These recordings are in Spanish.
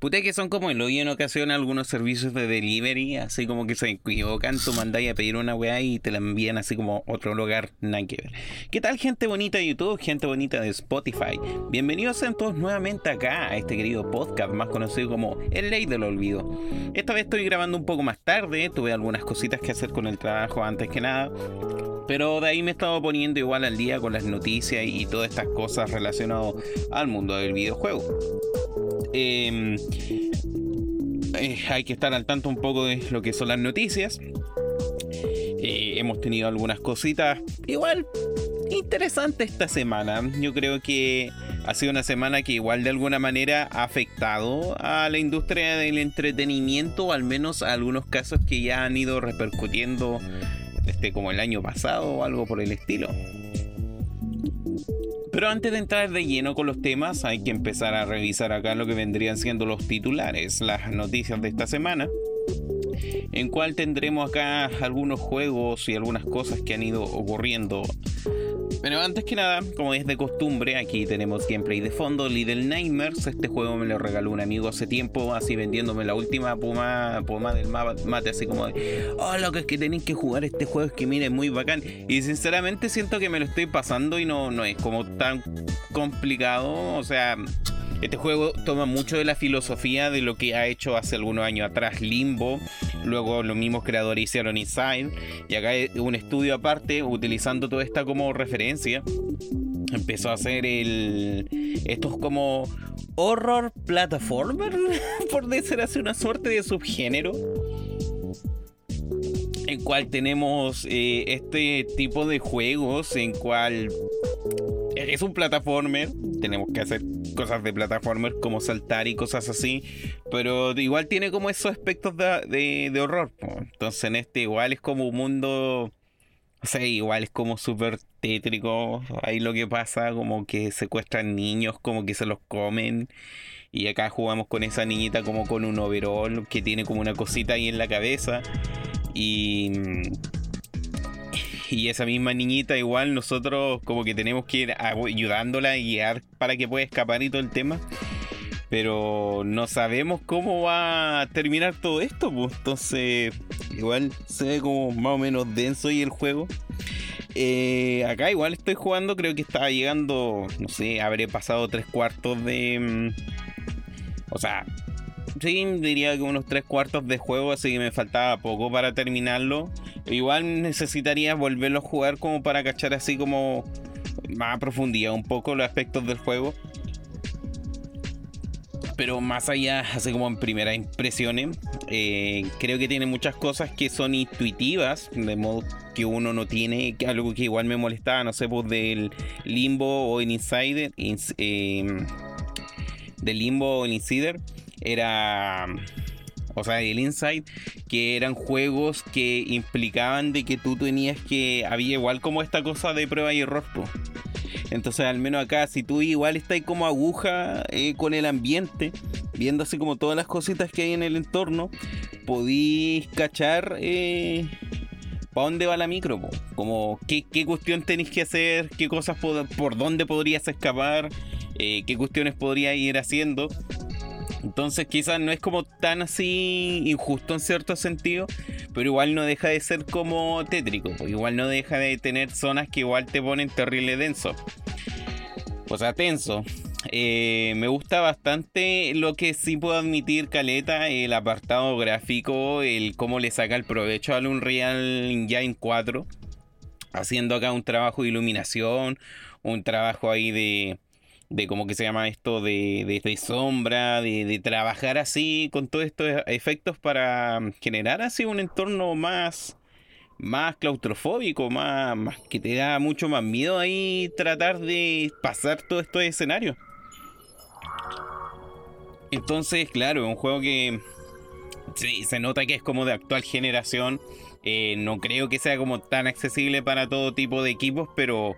Puta que son como el hoyo en ocasión algunos servicios de delivery, así como que se equivocan, tú mandáis a pedir una weá y te la envían así como otro lugar, nada que ver. ¿Qué tal gente bonita de YouTube, gente bonita de Spotify? Bienvenidos sean todos nuevamente acá a este querido podcast más conocido como El Ley del Olvido. Esta vez estoy grabando un poco más tarde, tuve algunas cositas que hacer con el trabajo antes que nada. Pero de ahí me estaba poniendo igual al día con las noticias y todas estas cosas relacionadas al mundo del videojuego. Em, eh, hay que estar al tanto un poco de lo que son las noticias. Eh, hemos tenido algunas cositas igual interesantes esta semana. Yo creo que ha sido una semana que igual de alguna manera ha afectado a la industria del entretenimiento, o al menos a algunos casos que ya han ido repercutiendo este, como el año pasado o algo por el estilo. Pero antes de entrar de lleno con los temas, hay que empezar a revisar acá lo que vendrían siendo los titulares, las noticias de esta semana, en cual tendremos acá algunos juegos y algunas cosas que han ido ocurriendo bueno, antes que nada, como es de costumbre, aquí tenemos gameplay de fondo, Little Nightmares. Este juego me lo regaló un amigo hace tiempo, así vendiéndome la última puma, puma del mate, así como de, oh, lo que es que tenéis que jugar este juego, es que mire, es muy bacán. Y sinceramente siento que me lo estoy pasando y no, no es como tan complicado, o sea... Este juego toma mucho de la filosofía de lo que ha hecho hace algunos años atrás Limbo, luego los mismos creadores hicieron Inside, y acá un estudio aparte utilizando toda esta como referencia. Empezó a hacer el. Estos como horror platformer, por decir así, una suerte de subgénero en cual tenemos eh, este tipo de juegos en cual es un plataformer, tenemos que hacer cosas de plataformer como saltar y cosas así, pero igual tiene como esos aspectos de, horror. Entonces en este igual es como un mundo, o sea, igual es como súper tétrico, ahí lo que pasa como que secuestran niños, como que se los comen. Y acá jugamos con esa niñita como con un overall que tiene como una cosita ahí en la cabeza. Y y esa misma niñita igual nosotros como que tenemos que ir ayudándola y guiar para que pueda escapar y todo el tema. Pero no sabemos cómo va a terminar todo esto, pues entonces igual se ve como más o menos denso y el juego. Eh, acá igual estoy jugando, creo que estaba llegando, no sé, habré pasado tres cuartos de... Mm, o sea, sí, diría que unos tres cuartos de juego, así que me faltaba poco para terminarlo. Igual necesitaría volverlo a jugar como para cachar así como más a profundidad un poco los aspectos del juego. Pero más allá, así como en primeras impresiones, eh, creo que tiene muchas cosas que son intuitivas, de modo que uno no tiene, algo que igual me molestaba, no sé, pues del Limbo o el Insider, eh, del Limbo o el Insider, era o sea, el Inside, que eran juegos que implicaban de que tú tenías que, había igual como esta cosa de prueba y error. Entonces, al menos acá, si tú igual estás como aguja eh, con el ambiente, viendo así como todas las cositas que hay en el entorno, podís cachar eh, para dónde va la micro, como qué, cuestión tenéis que hacer, qué cosas por, dónde podrías escapar, eh, qué cuestiones podrías ir haciendo. Entonces quizás no es como tan así injusto en cierto sentido, pero igual no deja de ser como tétrico, igual no deja de tener zonas que igual te ponen terrible denso. O sea, tenso. Eh, me gusta bastante lo que sí puedo admitir, Caleta, el apartado gráfico, el cómo le saca el provecho al Unreal Engine 4, haciendo acá un trabajo de iluminación, un trabajo ahí de, de cómo que se llama esto de, de, sombra, de, trabajar así con todos estos efectos para generar así un entorno más, más claustrofóbico, más, más que te da mucho más miedo ahí tratar de pasar todos estos escenarios. Entonces, claro, es un juego que sí, se nota que es como de actual generación. Eh, no creo que sea como tan accesible para todo tipo de equipos, pero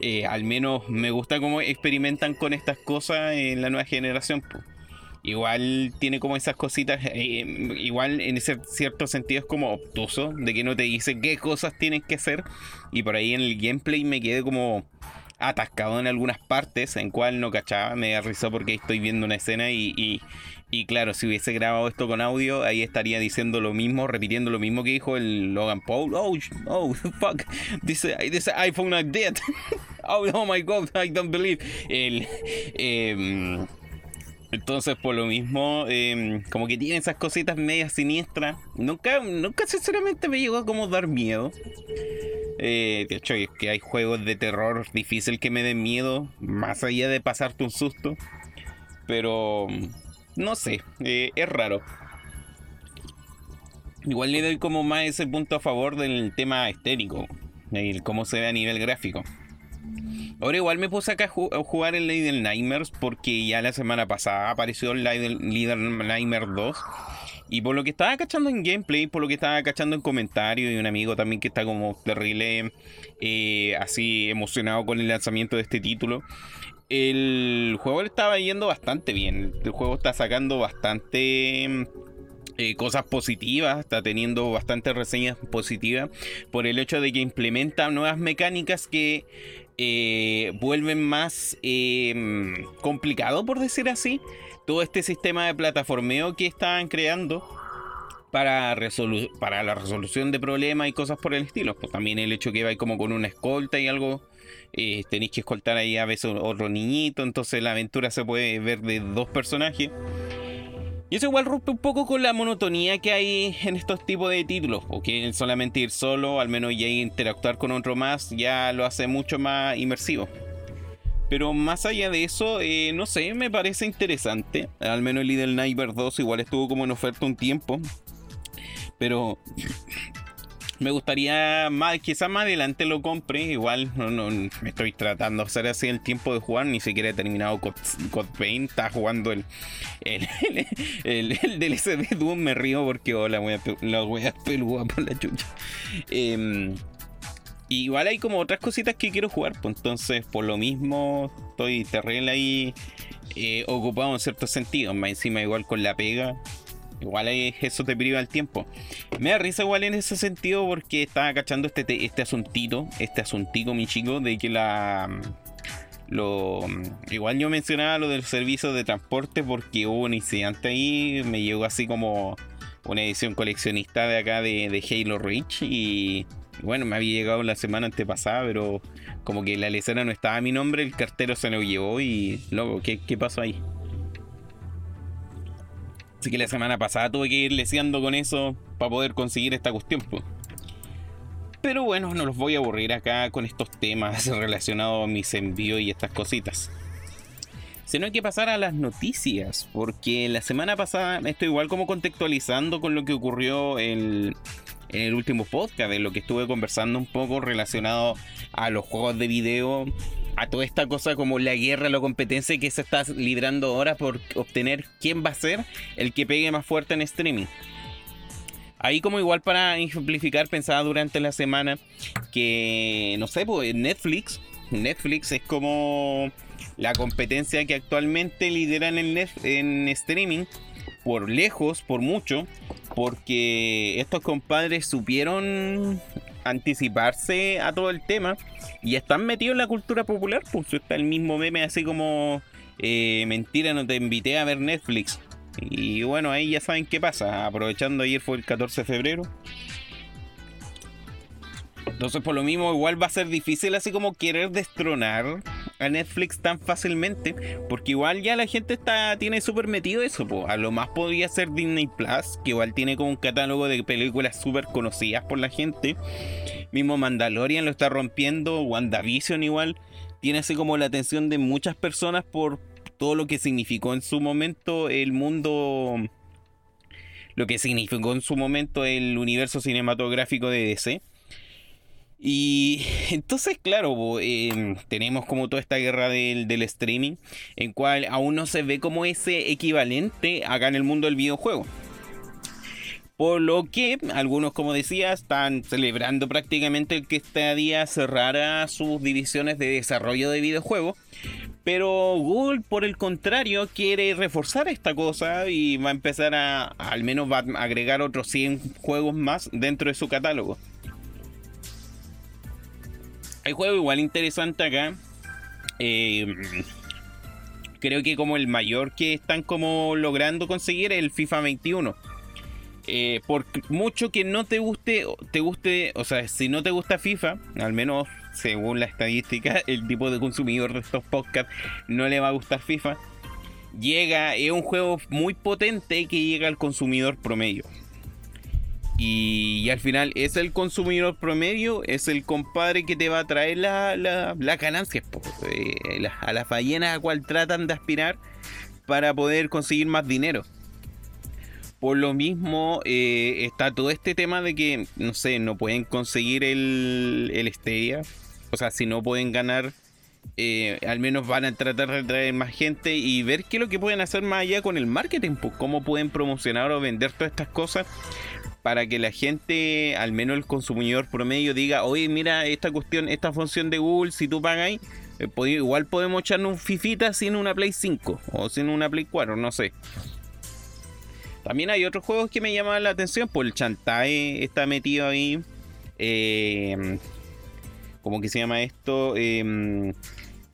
eh, al menos me gusta cómo experimentan con estas cosas en la nueva generación. Igual tiene como esas cositas, eh, igual en ese cierto sentido es como obtuso, de que no te dice qué cosas tienes que hacer. Y por ahí en el gameplay me quedé como atascado en algunas partes en cual no cachaba. Me da risa porque estoy viendo una escena y, claro, si hubiese grabado esto con audio, ahí estaría diciendo lo mismo, repitiendo lo mismo que dijo el Logan Paul. Oh, oh, fuck, this, this iPhone is dead. oh, oh my god, I don't believe. El, eh, entonces, por lo mismo, em, como que tiene esas cositas medias siniestras. Nunca, nunca sinceramente me llegó a como dar miedo. Eh, de hecho, es que hay juegos de terror difícil que me den miedo, más allá de pasarte un susto. Pero, no sé, eh, es raro. Igual le doy como más ese punto a favor del tema estético, el cómo se ve a nivel gráfico. Ahora igual me puse acá a, jugar el Little Nightmares porque ya la semana pasada apareció el Little Nightmares 2. Y por lo que estaba cachando en gameplay, por lo que estaba cachando en comentarios y un amigo también que está como terrible eh, así emocionado con el lanzamiento de este título. El juego le estaba yendo bastante bien. El juego está sacando bastante eh, cosas positivas, está teniendo bastantes reseñas positivas por el hecho de que implementa nuevas mecánicas que eh, vuelven más em, complicado, por decir así, todo este sistema de plataformeo que estaban creando para, para la resolución de problemas y cosas por el estilo. Pues también el hecho que va como con una escolta y algo, eh, tenéis que escoltar ahí a veces otro niñito, entonces la aventura se puede ver de dos personajes. Y eso igual rompe un poco con la monotonía que hay en estos tipos de títulos, porque solamente ir solo, al menos ya interactuar con otro más, ya lo hace mucho más inmersivo. Pero más allá de eso, eh, no sé, me parece interesante. Al menos el Little Nightmare 2 igual estuvo como en oferta un tiempo. Pero me gustaría más, quizás más adelante lo compre. Igual no, me estoy tratando de hacer así el tiempo de jugar. Ni siquiera he terminado God, Paint. Está jugando el, el, el, el, DLC de Doom. Me río porque oh, la voy a, la voy a peluda por la chucha. Eh, igual hay como otras cositas que quiero jugar. Pues entonces, por lo mismo, estoy terrible ahí eh, ocupado en ciertos sentidos. Más encima, igual con la pega. Igual eso te priva el tiempo. Me da risa igual en ese sentido porque estaba cachando este, este asuntito, este asuntito, mi chico, de que la... Lo, igual yo mencionaba lo del servicio de transporte porque hubo un incidente ahí, me llegó así como una edición coleccionista de acá de, de Halo Reach y bueno, me había llegado la semana antepasada, pero como que la lecera no estaba a mi nombre, el cartero se lo llevó y luego, ¿qué, qué pasó ahí? Así que la semana pasada tuve que ir leseando con eso para poder conseguir esta cuestión. Pero bueno, no los voy a aburrir acá con estos temas relacionados a mis envíos y estas cositas. Sino hay que pasar a las noticias, porque la semana pasada estoy igual como contextualizando con lo que ocurrió en el último podcast, de lo que estuve conversando un poco relacionado a los juegos de video a toda esta cosa como la guerra, la competencia que se está librando ahora por obtener quién va a ser el que pegue más fuerte en streaming. Ahí como igual para ejemplificar, pensaba durante la semana que, no sé, pues Netflix, Netflix es como la competencia que actualmente lidera en, en streaming, por lejos, por mucho, porque estos compadres supieron anticiparse a todo el tema y están metidos en la cultura popular. Pues está el mismo meme así como eh, mentira, no te invité a ver Netflix. Y bueno, ahí ya saben qué pasa. Aprovechando ayer fue el 14 de febrero. Entonces por lo mismo igual va a ser difícil así como querer destronar a Netflix tan fácilmente, porque igual ya la gente está tiene súper metido eso, a lo más podría ser Disney Plus, que igual tiene como un catálogo de películas súper conocidas por la gente. Mismo Mandalorian lo está rompiendo, WandaVision igual tiene así como la atención de muchas personas por todo lo que significó en su momento el mundo lo que significó en su momento el universo cinematográfico de DC y entonces, claro, em, tenemos como toda esta guerra del, streaming, en cual aún no se ve como ese equivalente acá en el mundo del videojuego. Por lo que algunos, como decía, están celebrando prácticamente el que este día cerrara sus divisiones de desarrollo de videojuegos. Pero Google, por el contrario, quiere reforzar esta cosa y va a empezar a, al menos va a agregar otros 100 juegos más dentro de su catálogo. Hay juego igual interesante acá. Eh, creo que como el mayor que están como logrando conseguir es el FIFA 21. Eh, por mucho que no te guste, te guste, o sea, si no te gusta FIFA, al menos según la estadística, el tipo de consumidor de estos podcasts no le va a gustar FIFA. Llega, es un juego muy potente que llega al consumidor promedio. Y, al final es el consumidor promedio, es el compadre que te va a traer las la, ganancias, eh, a las ballenas a cual tratan de aspirar para poder conseguir más dinero. Por lo mismo eh, está todo este tema de que, no sé, no pueden conseguir el, el O sea, si no pueden ganar, eh, al menos van a tratar de traer más gente y ver qué es lo que pueden hacer más allá con el marketing. Pues, cómo pueden promocionar o vender todas estas cosas para que la gente, al menos el consumidor promedio, diga, oye, mira esta cuestión, esta función de Google, si tú pagas eh, igual podemos echarnos un fifita sin una Play 5 o sin una Play 4, no sé. También hay otros juegos que me llaman la atención, pues el Chantae está metido ahí. Eh, ¿Cómo que se llama esto? Eh,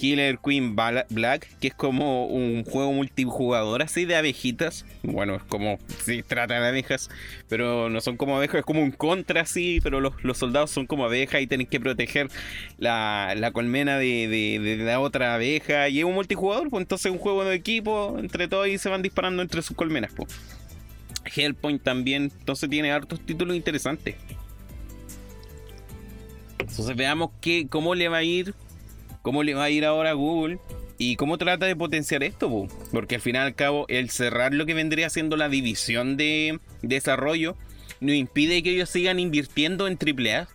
Killer Queen Black, que es como un juego multijugador así de abejitas. Bueno, es como si trata de abejas, pero no son como abejas, es como un contra así, pero los, soldados son como abejas y tienen que proteger la, colmena de, la otra abeja. Y es un multijugador, pues entonces es un juego de equipo entre todos y se van disparando entre sus colmenas. Pues. Hellpoint también, entonces tiene hartos títulos interesantes. Entonces veamos qué, cómo le va a ir cómo le va a ir ahora a Google y cómo trata de potenciar esto, porque al final y al cabo el cerrar lo que vendría siendo la división de desarrollo no impide que ellos sigan invirtiendo en AAA.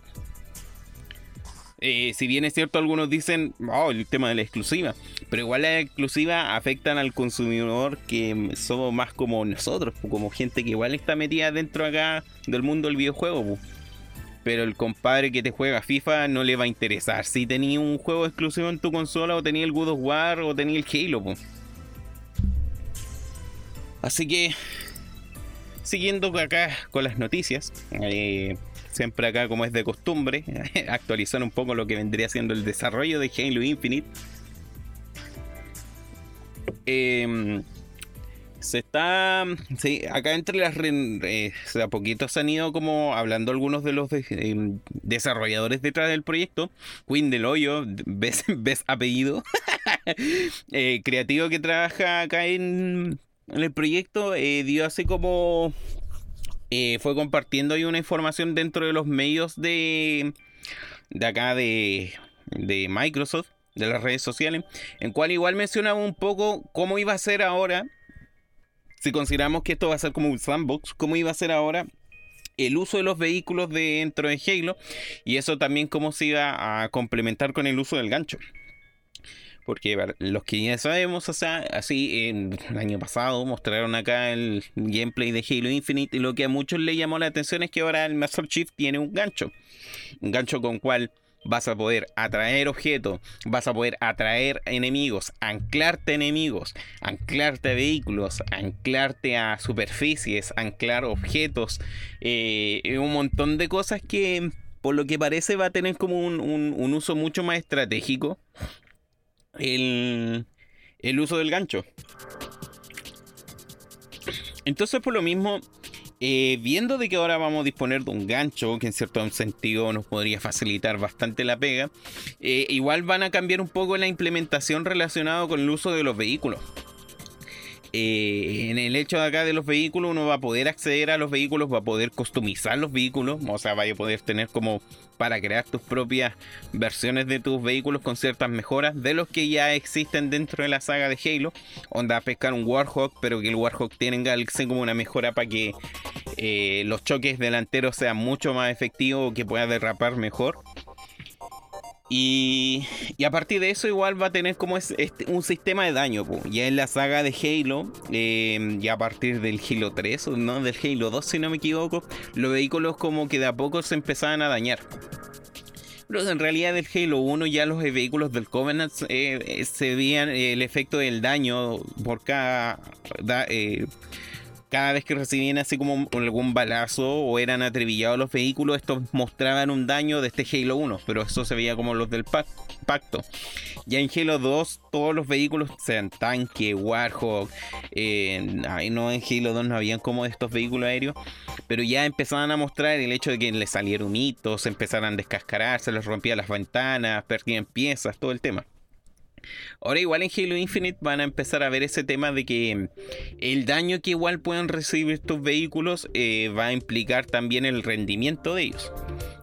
Eh, si bien es cierto, algunos dicen, oh, el tema de la exclusiva, pero igual la exclusiva afectan al consumidor que somos más como nosotros, como gente que igual está metida dentro acá del mundo del videojuego pero el compadre que te juega FIFA no le va a interesar. Si tenía un juego exclusivo en tu consola, o tenía el God of War, o tenía el Halo, Así que, siguiendo acá con las noticias, eh, siempre acá como es de costumbre, actualizar un poco lo que vendría siendo el desarrollo de Halo Infinite. Eh, se está. Sí, acá entre las. Eh, a poquito se han ido como hablando algunos de los em, desarrolladores detrás del proyecto. Queen del Hoyo, ves, ves apellido. Eh, creativo que trabaja acá en, el proyecto, eh, dio así como. fue compartiendo ahí una información dentro de los medios de. de acá de. de Microsoft de las redes sociales, en cual igual mencionaba un poco cómo iba a ser ahora si consideramos que esto va a ser como un sandbox, ¿cómo iba a ser ahora el uso de los vehículos dentro de Halo? Y eso también cómo se iba a complementar con el uso del gancho. Porque los que ya sabemos, o sea, así el año pasado mostraron acá el gameplay de Halo Infinite y lo que a muchos le llamó la atención es que ahora el Master Chief tiene un gancho. Un gancho con cual vas a poder atraer objetos, vas a poder atraer enemigos, anclarte enemigos, anclarte a vehículos, anclarte a superficies, anclar objetos, eh, un montón de cosas que por lo que parece va a tener como un, uso mucho más estratégico el, el uso del gancho. Entonces por lo mismo eh, viendo de que ahora vamos a disponer de un gancho que en cierto sentido nos podría facilitar bastante la pega, eh, igual van a cambiar un poco la implementación relacionada con el uso de los vehículos. Eh, en el hecho de acá de los vehículos, uno va a poder acceder a los vehículos, va a poder customizar los vehículos, o sea, vaya a poder tener como para crear tus propias versiones de tus vehículos con ciertas mejoras de los que ya existen dentro de la saga de Halo. Onda pescar un Warhawk, pero que el Warhawk tenga como una mejora para que eh, los choques delanteros sean mucho más efectivos, que pueda derrapar mejor. Y, a partir de eso igual va a tener como es, este, un sistema de daño. Ya en la saga de Halo, eh, ya a partir del Halo 3, no del Halo 2 si no me equivoco, los vehículos como que de a poco se empezaban a dañar. Pero en realidad del Halo 1 ya los vehículos del Covenant eh, eh, se veían el efecto del daño por cada cada vez que recibían así como algún balazo o eran atrevillados los vehículos, estos mostraban un daño de este Halo 1, pero eso se veía como los del impacto. Ya en Halo 2 todos los vehículos, sean tanque, Warhawk, eh, no en Halo 2 no habían como estos vehículos aéreos, pero ya empezaban a mostrar el hecho de que les salieron hitos, empezaran a descascarar, se les rompían las ventanas, perdían piezas, todo el tema. Ahora igual en Halo Infinite van a empezar a ver ese tema de que el daño que igual puedan recibir estos vehículos eh, va a implicar también el rendimiento de ellos.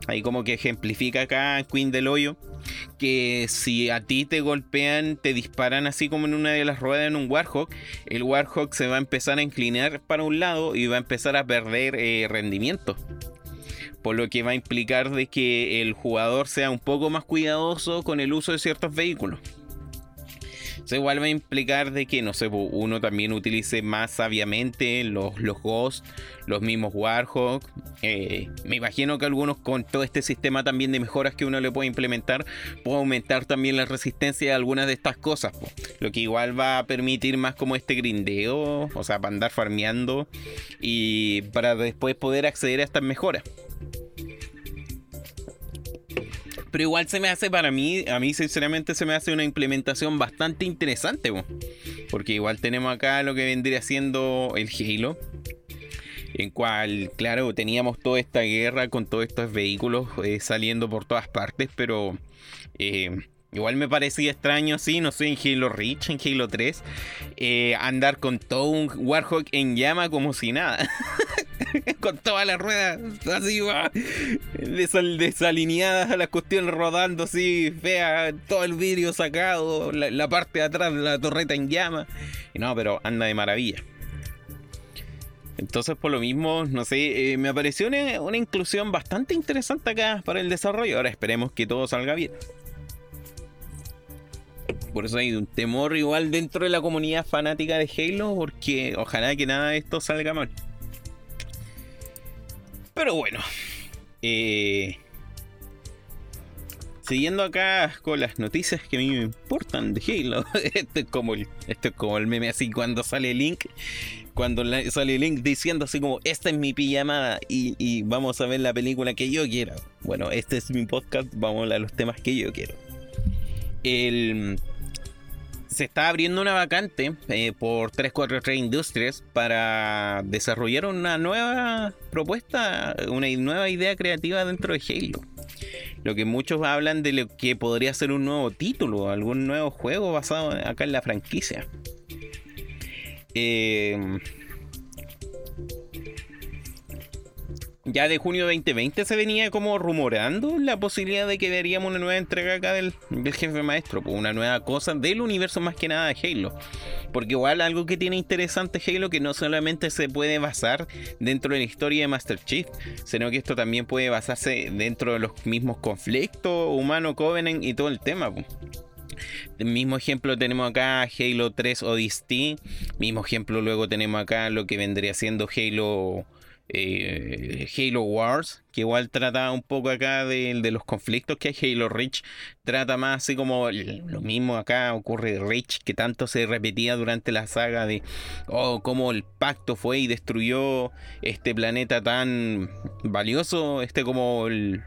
Ahí como que ejemplifica acá Queen del Hoyo que si a ti te golpean, te disparan así como en una de las ruedas en un Warhawk, el Warhawk se va a empezar a inclinar para un lado y va a empezar a perder eh, rendimiento por lo que va a implicar de que el jugador sea un poco más cuidadoso con el uso de ciertos vehículos. Eso igual va a implicar de que, no sé, uno también utilice más sabiamente los, los los mismos Warhawk. Eh, me imagino que algunos con todo este sistema también de mejoras que uno le puede implementar, puede aumentar también la resistencia de algunas de estas cosas. Lo que igual va a permitir más como este grindeo, o sea, para andar farmeando y para después poder acceder a estas mejoras. Pero igual se me hace para mí, a mí sinceramente se me hace una implementación bastante interesante, porque igual tenemos acá lo que vendría siendo el Halo, en cual, claro, teníamos toda esta guerra con todos estos vehículos eh, saliendo por todas partes, pero eh, Igual me parecía extraño, sí, no sé, en Halo Reach, en Halo 3, eh, andar con todo un Warhawk en llama como si nada. con todas las ruedas así, va, desalineadas a las cuestiones rodando así, fea, todo el vidrio sacado, la, parte de atrás de la torreta en llama. Y no, pero anda de maravilla. Entonces, por lo mismo, no sé, eh, me pareció una, una inclusión bastante interesante acá para el desarrollo. Ahora esperemos que todo salga bien. Por eso hay un temor igual dentro de la comunidad fanática de Halo, porque ojalá que nada de esto salga mal. Pero bueno, eh, siguiendo acá con las noticias que a mí me importan de Halo, esto es como el, esto es como el meme así cuando sale Link, cuando sale Link diciendo así como, esta es mi pijamada y, vamos a ver la película que yo quiera. Bueno, este es mi podcast, vamos a los temas que yo quiero. El se está abriendo una vacante eh, por 343 Industries para desarrollar una nueva propuesta, una nueva idea creativa dentro de Halo. Lo que muchos hablan de lo que podría ser un nuevo título, algún nuevo juego basado acá en la franquicia. Eh, ya de junio 2020 se venía como rumorando la posibilidad de que veríamos una nueva entrega acá del, jefe maestro, pues una nueva cosa del universo más que nada de Halo. Porque igual algo que tiene interesante Halo que no solamente se puede basar dentro de la historia de Master Chief, sino que esto también puede basarse dentro de los mismos conflictos humano Covenant y todo el tema. Pues. El mismo ejemplo tenemos acá Halo 3 Odyssey. Mismo ejemplo luego tenemos acá lo que vendría siendo Halo eh, Halo Wars, que igual trata un poco acá de, los conflictos que hay. Halo Reach trata más así como lo mismo acá ocurre Reach, que tanto se repetía durante la saga de oh, cómo el pacto fue y destruyó este planeta tan valioso, este como el,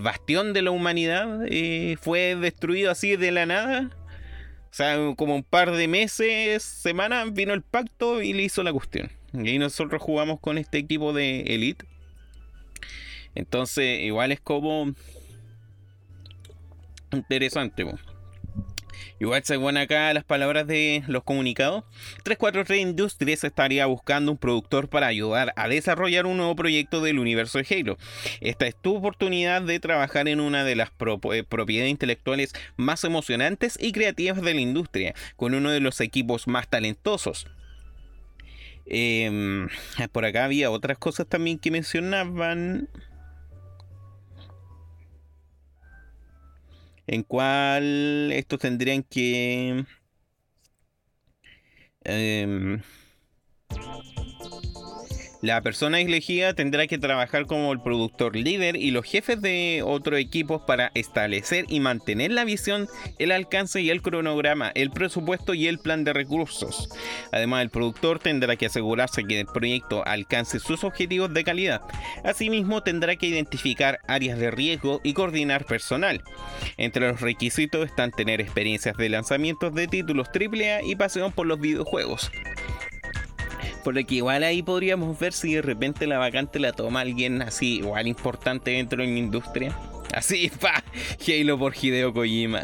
bastión de la humanidad, eh, fue destruido así de la nada. O sea, como un par de meses, semanas, vino el pacto y le hizo la cuestión. Y nosotros jugamos con este equipo de Elite. Entonces, igual es como interesante. Igual según acá las palabras de los comunicados, 343 Industries estaría buscando un productor para ayudar a desarrollar un nuevo proyecto del universo de Halo. Esta es tu oportunidad de trabajar en una de las eh, propiedades intelectuales más emocionantes y creativas de la industria, con uno de los equipos más talentosos. Em, por acá había otras cosas también que mencionaban. En cual estos tendrían que... Em, La persona elegida tendrá que trabajar como el productor líder y los jefes de otros equipos para establecer y mantener la visión, el alcance y el cronograma, el presupuesto y el plan de recursos. Además, el productor tendrá que asegurarse que el proyecto alcance sus objetivos de calidad. Asimismo, tendrá que identificar áreas de riesgo y coordinar personal. Entre los requisitos están tener experiencias de lanzamientos de títulos AAA y pasión por los videojuegos. Por lo que igual ahí podríamos ver si de repente la vacante la toma alguien así, igual importante dentro de la industria. Así, pa, Halo por Hideo Kojima.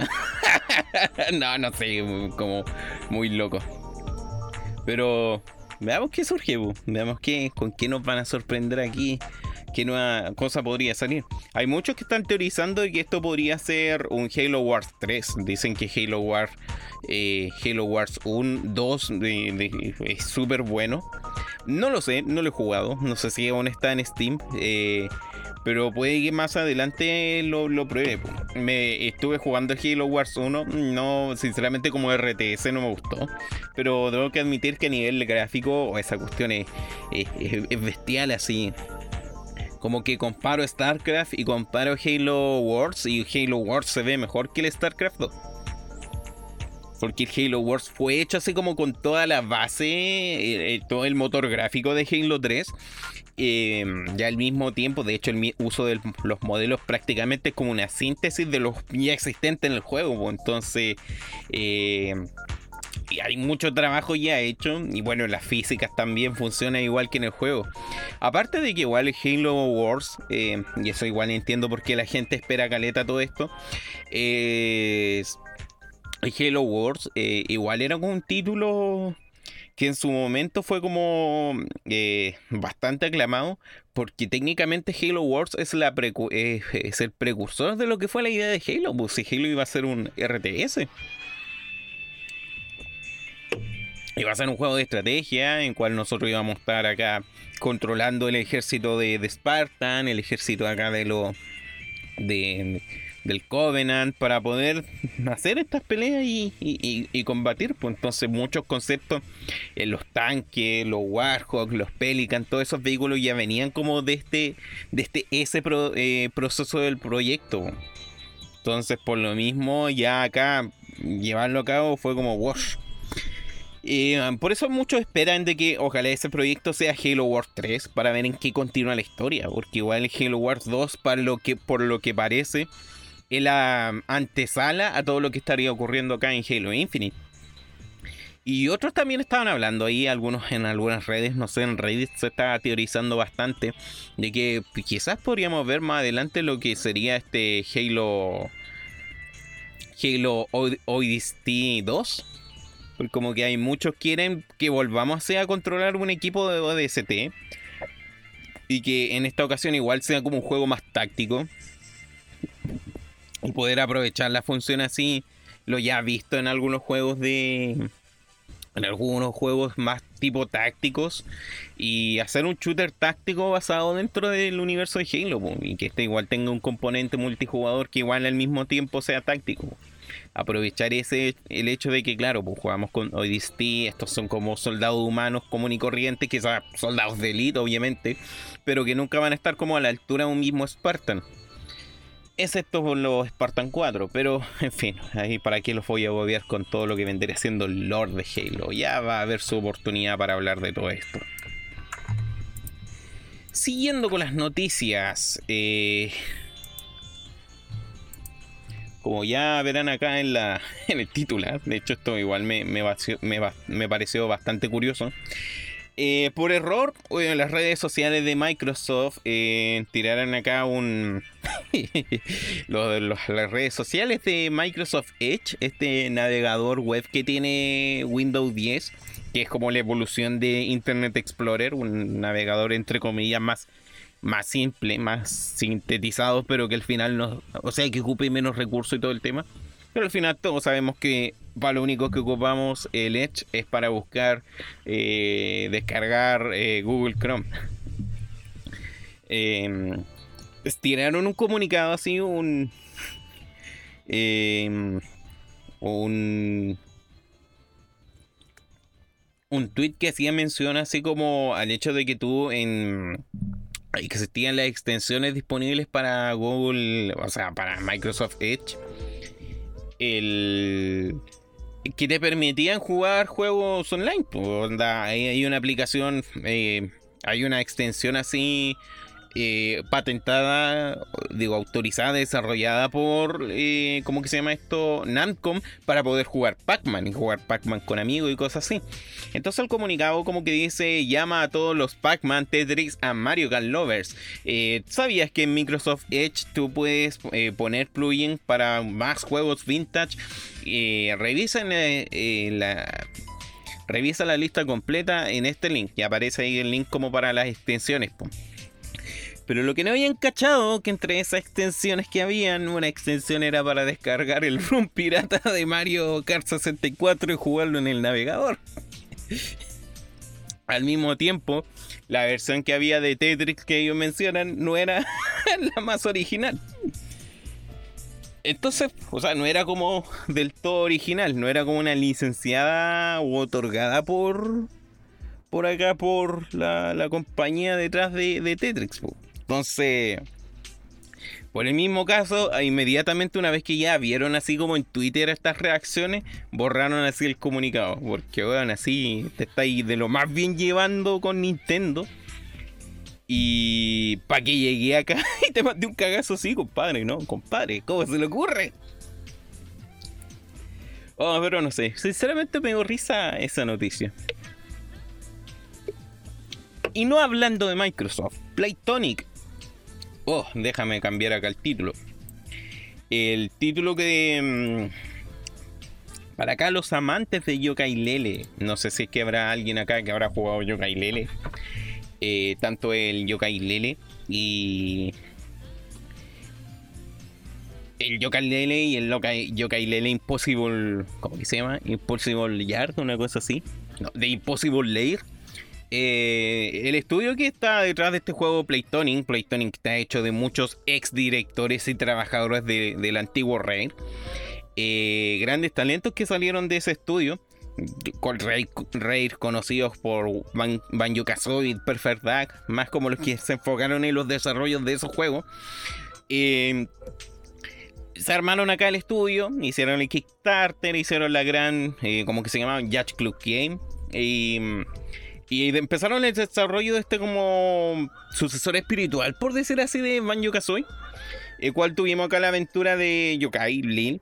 no, no sé, como muy loco. Pero veamos qué surge, veamos qué, con qué nos van a sorprender aquí qué nueva cosa podría salir. Hay muchos que están teorizando que esto podría ser un Halo Wars 3. Dicen que Halo Wars, eh, Halo Wars 1, 2 es súper bueno. No lo sé, no lo he jugado. No sé si aún está en Steam. Eh, pero puede que más adelante lo, pruebe. Me estuve jugando Halo Wars 1. No, sinceramente, como RTS no me gustó. Pero tengo que admitir que a nivel gráfico, esa cuestión es, es bestial así como que comparo StarCraft y comparo Halo Wars y Halo Wars se ve mejor que el StarCraft 2. Porque el Halo Wars fue hecho así como con toda la base, eh, eh, todo el motor gráfico de Halo 3. Eh, ya al mismo tiempo, de hecho, el uso de los modelos prácticamente es como una síntesis de los ya existentes en el juego. Entonces, hay mucho trabajo ya hecho. Y bueno, las físicas también funcionan igual que en el juego. Aparte de que igual Halo Wars, eh, y eso igual entiendo por qué la gente espera caleta todo esto. el Halo Wars eh, igual era un título que en su momento fue como eh, bastante aclamado porque técnicamente Halo Wars es, es el precursor de lo que fue la idea de Halo, pues si Halo iba a ser un RTS. Iba a ser un juego de estrategia en cual nosotros íbamos a estar acá controlando el ejército de, Spartan, el ejército acá de lo de, del Covenant para poder hacer estas peleas y, combatir. Pues entonces muchos conceptos, en los tanques, los Warhawks, los Pelican, todos esos vehículos ya venían como de este, de este ese eh, proceso del proyecto. Entonces por lo mismo ya acá llevarlo a cabo fue como wash Um, por eso muchos esperan de que ojalá ese proyecto sea Halo Wars 3 para ver en qué continúa la historia. Porque igual Halo Wars 2, para lo que, por lo que parece, es la antesala a todo lo que estaría ocurriendo acá en Halo Infinite. Y otros también estaban hablando ahí, algunos en algunas redes, no sé, en Reddit se está teorizando bastante de que quizás podríamos ver más adelante lo que sería este Halo Halo Odyssey 2 porque como que hay muchos quieren que volvamos a controlar un equipo de ODST. Y que en esta ocasión igual sea como un juego más táctico. Y poder aprovechar la función así. Lo ya visto en algunos juegos de. En algunos juegos más tipo tácticos. Y hacer un shooter táctico basado dentro del universo de Halo. Y que este igual tenga un componente multijugador que igual al mismo tiempo sea táctico aprovechar ese el hecho de que, claro, pues jugamos con ODST, estos son como soldados humanos común y corriente, que son soldados de élite, obviamente, pero que nunca van a estar como a la altura de un mismo Spartan. Excepto por los Spartan 4, pero en fin, ahí para qué los voy a agobiar con todo lo que vendría siendo el Lord de Halo. Ya va a haber su oportunidad para hablar de todo esto. Siguiendo con las noticias, eh, como ya verán acá en, la, en el titular, de hecho esto igual me, me, pareció bastante curioso. Eh, por error, en las redes sociales de Microsoft eh, tiraron acá un... las redes sociales de Microsoft Edge, este navegador web que tiene Windows 10, que es como la evolución de Internet Explorer, un navegador entre comillas más más simple, más sintetizado, pero que al final no, o sea, que ocupe menos recursos y todo el tema. Pero al final todos sabemos que para lo único que ocupamos el Edge es para buscar, eh, descargar eh, Google Chrome. eh, tiraron un comunicado así, un... Em, un un tweet que hacía mención así como al hecho de que tú en que existían las extensiones disponibles para Google, o sea, para Microsoft Edge. El que te permitían jugar juegos online. Pues, hay, una aplicación, eh, hay una extensión así eh, patentada, digo, autorizada, desarrollada por, eh, ¿cómo que se llama esto? Namcom, para poder jugar Pac-Man y jugar Pac-Man con amigos y cosas así. Entonces el comunicado como que dice, llama a todos los Pac-Man, Tetris, a Mario Kart Lovers. Eh, ¿Sabías que en Microsoft Edge tú puedes poner plugins para más juegos vintage? revisa la... Revisa la lista completa en este link y aparece ahí el link como para las extensiones. Pero lo que no habían cachado, que entre esas extensiones que habían, una extensión era para descargar el ROM pirata de Mario Kart 64 y jugarlo en el navegador. Al mismo tiempo, la versión que había de Tetris que ellos mencionan no era la más original. Entonces, o sea, no era como del todo original, no era como una licenciada u otorgada por por acá por la, compañía detrás de, de Tetris. Entonces, por el mismo caso, inmediatamente una vez que ya vieron así como en Twitter estas reacciones, borraron así el comunicado. Porque, bueno, así te estáis de lo más bien llevando con Nintendo. Y para que llegué acá y te mandé un cagazo así, compadre, ¿no? Compadre, ¿cómo se le ocurre? Oh, pero no sé. Sinceramente me dio risa esa noticia. Y no hablando de Microsoft, Playtonic Oh, déjame cambiar acá el título. El título que. Mm, para acá, los amantes de Yokai Lele. No sé si es que habrá alguien acá que habrá jugado Yokai Lele. Eh, tanto el Yokai Lele y. El Yokai Lele y el Yokai Lele Impossible. ¿Cómo que se llama? Impossible Yard, una cosa así. De Impossible Lair eh, el estudio que está detrás de este juego, Playtonic, Playtonic está hecho de muchos ex directores y trabajadores del antiguo Rare. Eh, grandes talentos que salieron de ese estudio. Con Rare, conocidos por Banjo Kazooie, Perfect Dark, más como los que se enfocaron en los desarrollos de esos juegos. Eh, se armaron acá el estudio, hicieron el Kickstarter, hicieron la gran, como que se llamaba Judge Club Game. Y y empezaron el desarrollo de este como sucesor espiritual, por decir así, de Banjo Kazooie. El cual tuvimos acá la aventura de Yokai Lin,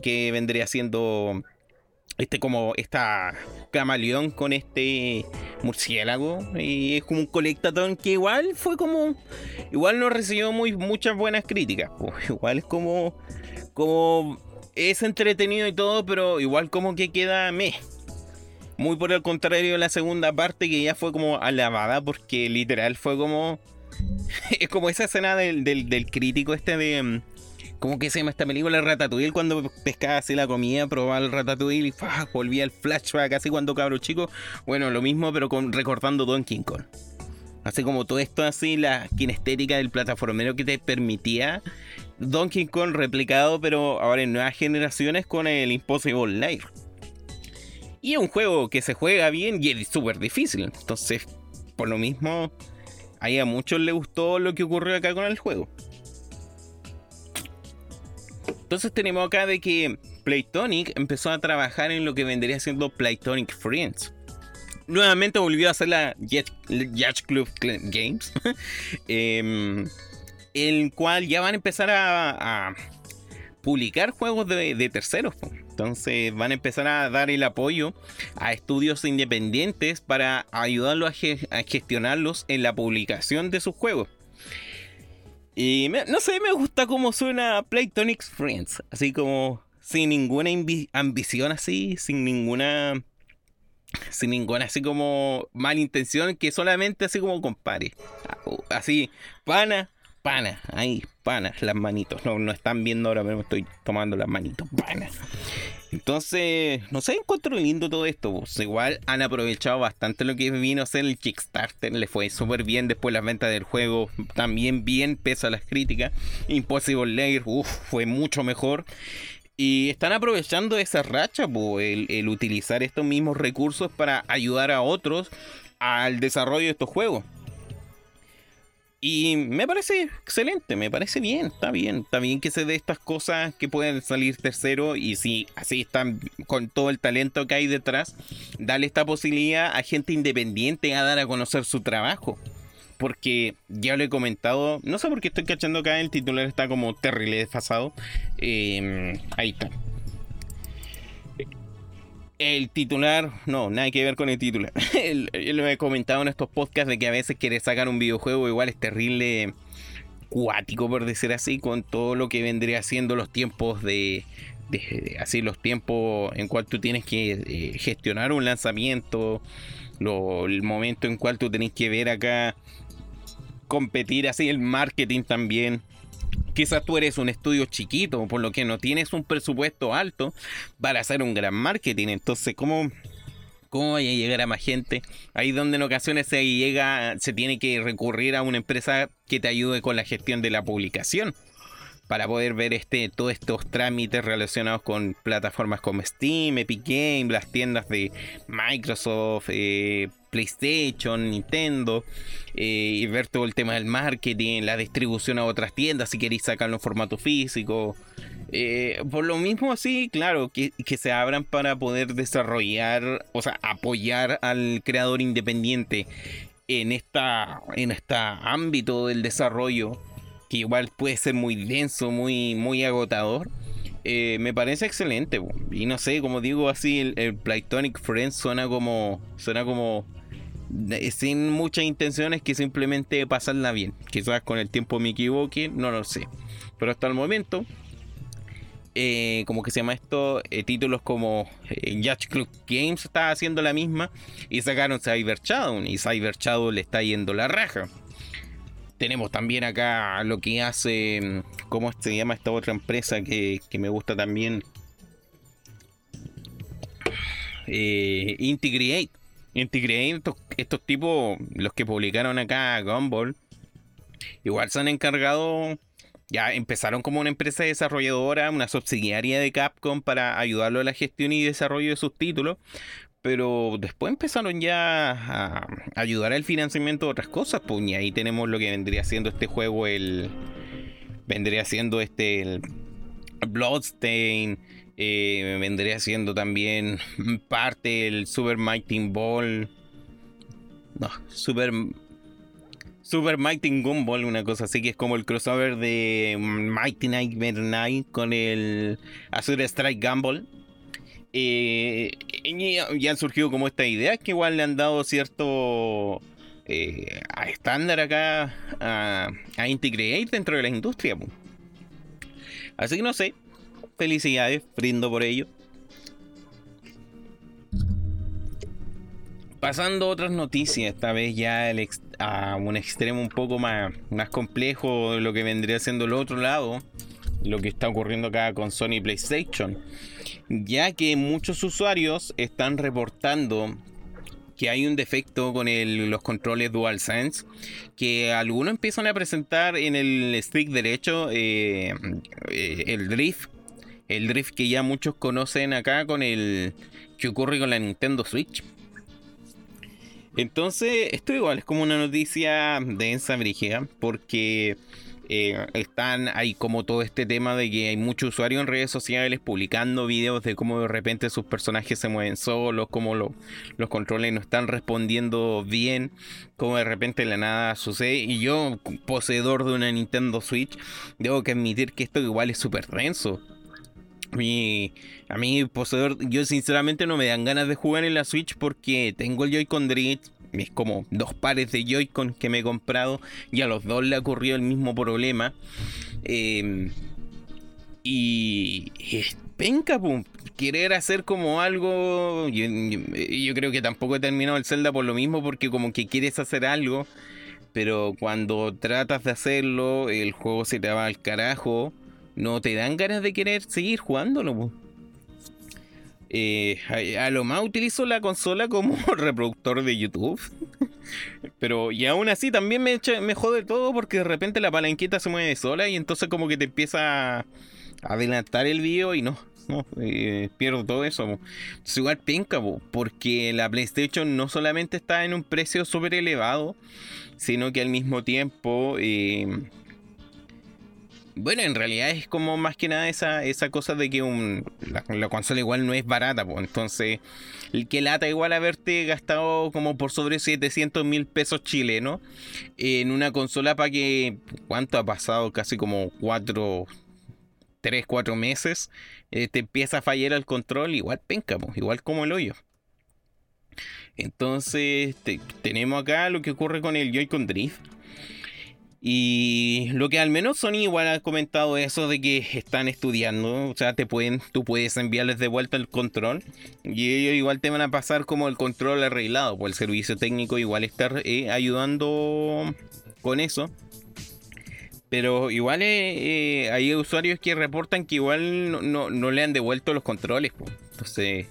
que vendría siendo este como esta camaleón con este murciélago y es como un colectatón que igual fue como igual no recibió muy muchas buenas críticas igual es como como es entretenido y todo pero igual como que queda meh muy por el contrario la segunda parte que ya fue como alabada porque literal fue como... es como esa escena del, crítico este de... Mm, ¿Cómo que se llama esta película? Ratatouille, cuando pescaba así la comida, probaba el Ratatouille y volvía el flashback así cuando cabro chico. Bueno, lo mismo, pero con, recordando Donkey Kong. Así como todo esto así, la kinestética del plataformero que te permitía Donkey Kong replicado, pero ahora en nuevas generaciones con el Impossible Life. Y es un juego que se juega bien y es súper difícil. Entonces, por lo mismo, ahí a muchos les gustó lo que ocurrió acá con el juego. Entonces tenemos acá de que Playtonic empezó a trabajar en lo que vendría siendo Playtonic Friends. Nuevamente volvió a hacer la Yacht Club Games. Em, el cual ya van a empezar a, publicar juegos de terceros. Entonces van a empezar a dar el apoyo a estudios independientes para ayudarlos a, gestionarlos en la publicación de sus juegos. Y no sé, me gusta cómo suena Playtonic Friends. Así como sin ninguna ambición así, sin ninguna... Sin ninguna así como mala intención, que solamente así como compare. Así, pana, pana, ahí, pana, las manitos. No, no están viendo ahora, pero estoy tomando las manitos, pana. Entonces, no sé, encuentro lindo todo esto. Pues. Igual han aprovechado bastante lo que vino a ser el Kickstarter. Le fue súper bien después las ventas del juego. También bien, pese a las críticas. Impossible Lair, uff, fue mucho mejor. Y están aprovechando esa racha, el, el utilizar estos mismos recursos para ayudar a otros al desarrollo de estos juegos. Y me parece excelente, me parece bien, está bien, está bien que se dé estas cosas que pueden salir tercero y si así están con todo el talento que hay detrás, darle esta posibilidad a gente independiente a dar a conocer su trabajo. Porque ya lo he comentado, no sé por qué estoy cachando acá, el titular está como terrible desfasado. Eh, ahí está. El titular, no, nada que ver con el titular. Lo he comentado en estos podcasts de que a veces quiere sacar un videojuego igual es terrible cuático, por decir así, con todo lo que vendría siendo los tiempos de, así los tiempos en cual tú tienes que eh, gestionar un lanzamiento, el momento en cual tú tenés que ver acá competir así el marketing también quizás tú eres un estudio chiquito, por lo que no tienes un presupuesto alto para hacer un gran marketing. Entonces, ¿cómo, cómo vaya a llegar a más gente? Ahí donde en ocasiones se llega, se tiene que recurrir a una empresa que te ayude con la gestión de la publicación para poder ver este, todos estos trámites relacionados con plataformas como Steam, Epic Games, las tiendas de Microsoft, eh, PlayStation, Nintendo, eh, y ver todo el tema del marketing, la distribución a otras tiendas si queréis sacarlo en formato físico. Eh, por lo mismo así, claro, que, que, se abran para poder desarrollar, o sea, apoyar al creador independiente en esta en este ámbito del desarrollo que igual puede ser muy denso, muy, muy agotador. Eh, me parece excelente. Y no sé, como digo así, el, el Playtonic Friends suena como. Suena como. Sin muchas intenciones que simplemente pasarla bien. Quizás con el tiempo me equivoque, no lo sé. Pero hasta el momento, eh, como que se llama esto, eh, títulos como Judge Club Games está haciendo la misma y sacaron Cyber Shadow y Cyber Shadow le está yendo la raja. Tenemos también acá lo que hace, ¿cómo se llama esta otra empresa que, me gusta también? Eh. Integriate, estos, tipos, los que publicaron acá Gumball, igual se han encargado, ya empezaron como una empresa desarrolladora, una subsidiaria de Capcom para ayudarlo a la gestión y desarrollo de sus títulos, pero después empezaron ya a ayudar al financiamiento de otras cosas, pues, y ahí tenemos lo que vendría siendo este juego, el vendría siendo este el Bloodstain, eh, vendría siendo también parte del Super Mighty Ball, no, Super Super Mighty Gumball, una cosa así que es como el crossover de Mighty Nightmare Night con el Azure Strike Gumball. Eh, y han surgido como esta idea que igual le han dado cierto eh, estándar acá a, a Integrate dentro de la industria. Así que no sé, felicidades, brindo por ello. Pasando a otras noticias, esta vez ya a un extremo un poco más, más complejo de lo que vendría siendo el otro lado, lo que está ocurriendo acá con Sony PlayStation ya que muchos usuarios están reportando que hay un defecto con los controles DualSense, que algunos empiezan a presentar en el stick derecho eh, eh, el drift, el drift que ya muchos conocen acá con el que ocurre con la Nintendo Switch. Entonces, esto igual es como una noticia densa, brígida, porque eh, están ahí como todo este tema de que hay muchos usuarios en redes sociales publicando videos de cómo de repente sus personajes se mueven solos, cómo los controles no están respondiendo bien, cómo de repente la nada sucede. Y yo, poseedor de una Nintendo Switch, debo que admitir que esto igual es súper denso. Mi, a mí, poseedor, yo sinceramente no me dan ganas de jugar en la Switch porque tengo el Joy-Con Drift es como dos pares de Joy-Con que me he comprado y a los dos le ha ocurrido el mismo problema. Em, y venga, querer hacer como algo. Yo, creo que tampoco he terminado el Zelda por lo mismo, porque como que quieres hacer algo, pero cuando tratas de hacerlo, el juego se te va al carajo. No te dan ganas de querer seguir jugándolo. Eh, a, lo más utilizo la consola como reproductor de YouTube. Pero y aún así también me, me jode todo porque de repente la palanquita se mueve sola y entonces como que te empieza adelantar el video y no, no, eh, pierdo todo eso. Entonces igual penca, porque la PlayStation no solamente está en un precio súper elevado, sino que al mismo tiempo... Eh, bueno, en realidad es como más que nada esa, esa cosa de que un, la, consola igual no es barata, pues entonces, el que lata igual haberte gastado como por sobre 700 mil pesos chilenos en una consola para que, ¿cuánto ha pasado? Casi como 4, 3, 4 meses, eh, te empieza a fallar el control, igual penca, igual como el hoyo. Entonces, tenemos acá lo que ocurre con el Joy-Con Drift y lo que al menos Sony igual ha comentado eso de que están estudiando, o sea, te pueden, tú puedes enviarles de vuelta el control y ellos igual te van a pasar como el control arreglado, pues el servicio técnico igual está eh, ayudando con eso. Pero igual eh, eh, hay usuarios que reportan que igual no, le han devuelto los controles. Pues. Entonces,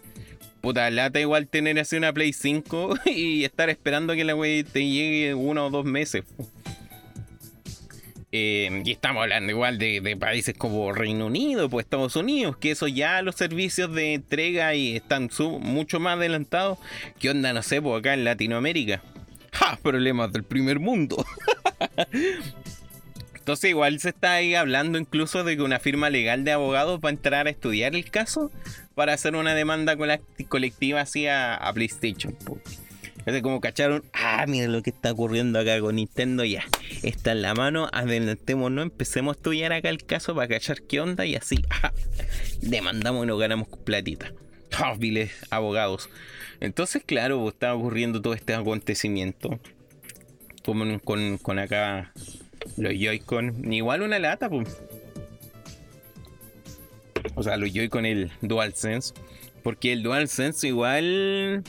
puta lata igual tener así una Play 5 y estar esperando que la wey te llegue uno o dos meses. Pues. Eh, y estamos hablando igual de, países como Reino Unido, pues Estados Unidos, que eso ya los servicios de entrega y están mucho más adelantados que onda, no sé, pues acá en Latinoamérica. ¡Ja! Problemas del primer mundo. Entonces igual se está ahí hablando incluso de que una firma legal de abogados va a entrar a estudiar el caso para hacer una demanda colectiva así a, PlayStation. Es como cacharon, ah, mira lo que está ocurriendo acá con Nintendo, ya, está en la mano, adelantémonos, empecemos a estudiar acá el caso para cachar qué onda y así, ah, demandamos y nos ganamos platita. Ah, abogados. Entonces, claro, pues, está ocurriendo todo este acontecimiento. Como con, con acá los Joy-Con. Igual una lata, pues. O sea, los Joy-Con el DualSense. Porque el DualSense igual